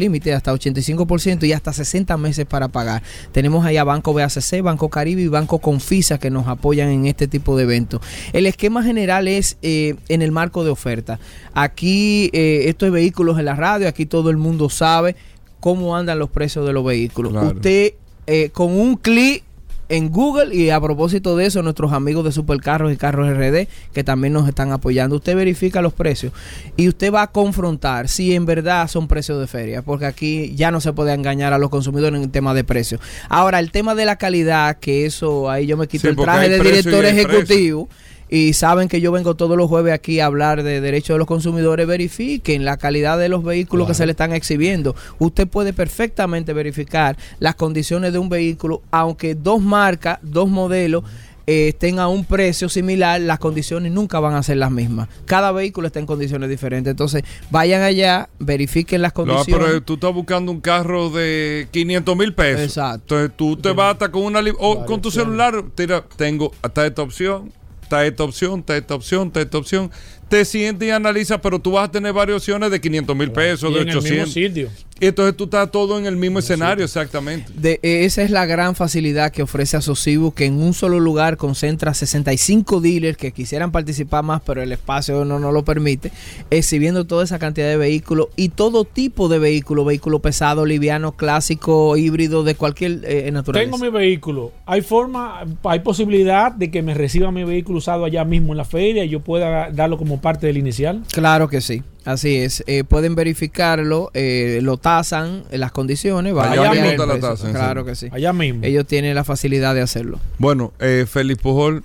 límite, hasta 85% y hasta 60 meses para pagar. Tenemos ahí a Banco BACC, Banco Caribe y Banco Confisa que nos apoyan en este tipo de eventos. El esquema general es eh, en el marco de oferta. Aquí, eh, estos vehículos en la radio, aquí todo el mundo sabe cómo andan los precios de los vehículos. Usted eh, con un clic en Google y a propósito de eso, nuestros amigos de Supercarros y Carros RD que también nos están apoyando, usted verifica los precios y usted va a confrontar si en verdad son precios de feria, porque aquí ya no se puede engañar a los consumidores en el tema de precios. Ahora, el tema de la calidad, que eso ahí yo me quito el traje de director ejecutivo y saben que yo vengo todos los jueves aquí a hablar de derechos de los consumidores, verifiquen la calidad de los vehículos que se le están exhibiendo. Usted puede perfectamente verificar las condiciones de un vehículo, aunque dos marcas, dos modelos, eh, estén a un precio similar, las condiciones nunca van a ser las mismas. Cada vehículo está en condiciones diferentes. Entonces, vayan allá, verifiquen las condiciones. No, pero tú estás buscando un carro de 500 mil pesos. Exacto. Entonces, tú te vas con una... O con tu celular, tira, tengo hasta esta opción está esta opción, está esta opción, está esta opción te sientes y analizas, pero tú vas a tener varias opciones de 500 mil pesos, de 800. Y entonces tú estás todo en el mismo escenario, exactamente. De, eh, esa es la gran facilidad que ofrece Asocibu, que en un solo lugar concentra 65 dealers que quisieran participar más, pero el espacio no, no lo permite, exhibiendo toda esa cantidad de vehículos y todo tipo de vehículos, vehículo pesado, liviano, clásico, híbrido, de cualquier eh, naturaleza. Tengo mi vehículo. Hay forma, hay posibilidad de que me reciba mi vehículo usado allá mismo en la feria y yo pueda darlo como parte del inicial? Claro que sí. Así es, eh, pueden verificarlo, eh, lo tasan en las condiciones. Allá mismo la tasan. Claro que sí. Allá mismo. Ellos tienen la facilidad de hacerlo. Bueno, eh, Félix Pujol,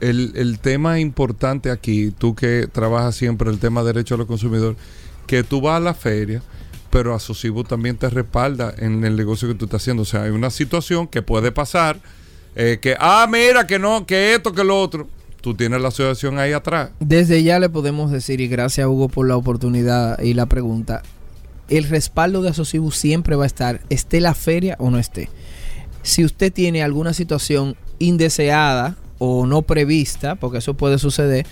el, el, tema importante aquí, tú que trabajas siempre el tema de derecho a los consumidores, que tú vas a la feria, pero Asocibo también te respalda en el negocio que tú estás haciendo. O sea, hay una situación que puede pasar, eh, que, ah, mira, que no, que esto, que lo otro tú tienes la asociación ahí atrás. Desde ya le podemos decir, y gracias Hugo por la oportunidad y la pregunta, el respaldo de Asocibu siempre va a estar, esté la feria o no esté. Si usted tiene alguna situación indeseada o no prevista, porque eso puede suceder,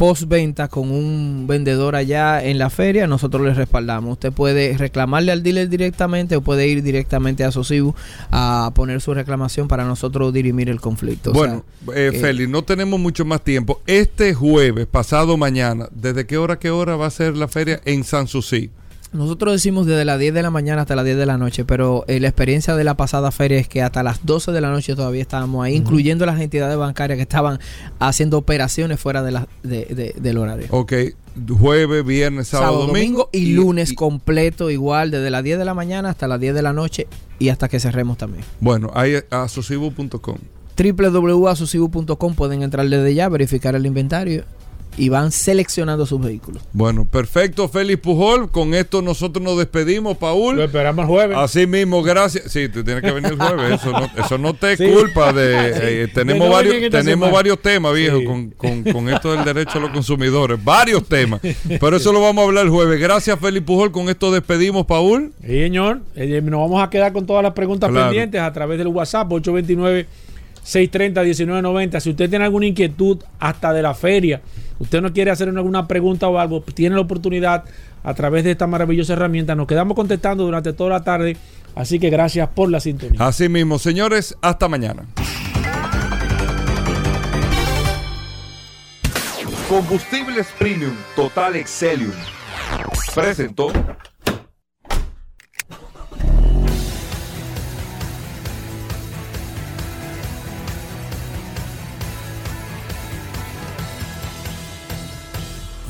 postventa con un vendedor allá en la feria, nosotros le respaldamos. Usted puede reclamarle al dealer directamente o puede ir directamente a Sosibu a poner su reclamación para nosotros dirimir el conflicto. Bueno, eh, eh, Félix, no tenemos mucho más tiempo. Este jueves, pasado mañana, ¿desde qué hora qué hora va a ser la feria en San Susi? Nosotros decimos desde las 10 de la mañana hasta las 10 de la noche, pero eh, la experiencia de la pasada feria es que hasta las 12 de la noche todavía estábamos ahí, incluyendo las entidades bancarias que estaban haciendo operaciones fuera de la, de, del horario. Ok, jueves, viernes, sábado, domingo, y, lunes completo igual, desde las 10 de la mañana hasta las 10 de la noche y hasta que cerremos también. Bueno, ahí asocibu.com www.asocibu.com pueden entrar desde ya, verificar el inventario y van seleccionando sus vehículos. Bueno, perfecto, Félix Pujol. Con esto nosotros nos despedimos, Paul. Lo esperamos el jueves. Así mismo, gracias. Sí, tú tienes que venir el jueves. Eso no, eso no te es culpa de. Eh, tenemos varios, tenemos varios temas, viejo, con, con, esto del derecho a los consumidores. Varios temas. Pero eso lo vamos a hablar el jueves. Gracias, Félix Pujol. Con esto despedimos, Paul. Sí, señor. Eh, nos vamos a quedar con todas las preguntas pendientes a través del WhatsApp 829 630 1990. Si usted tiene alguna inquietud hasta de la feria usted no quiere hacer alguna pregunta o algo, tiene la oportunidad a través de esta maravillosa herramienta. Nos quedamos contestando durante toda la tarde. Así que gracias por la sintonía. Así mismo, señores, hasta mañana. Combustibles Premium Total Excelium presentó.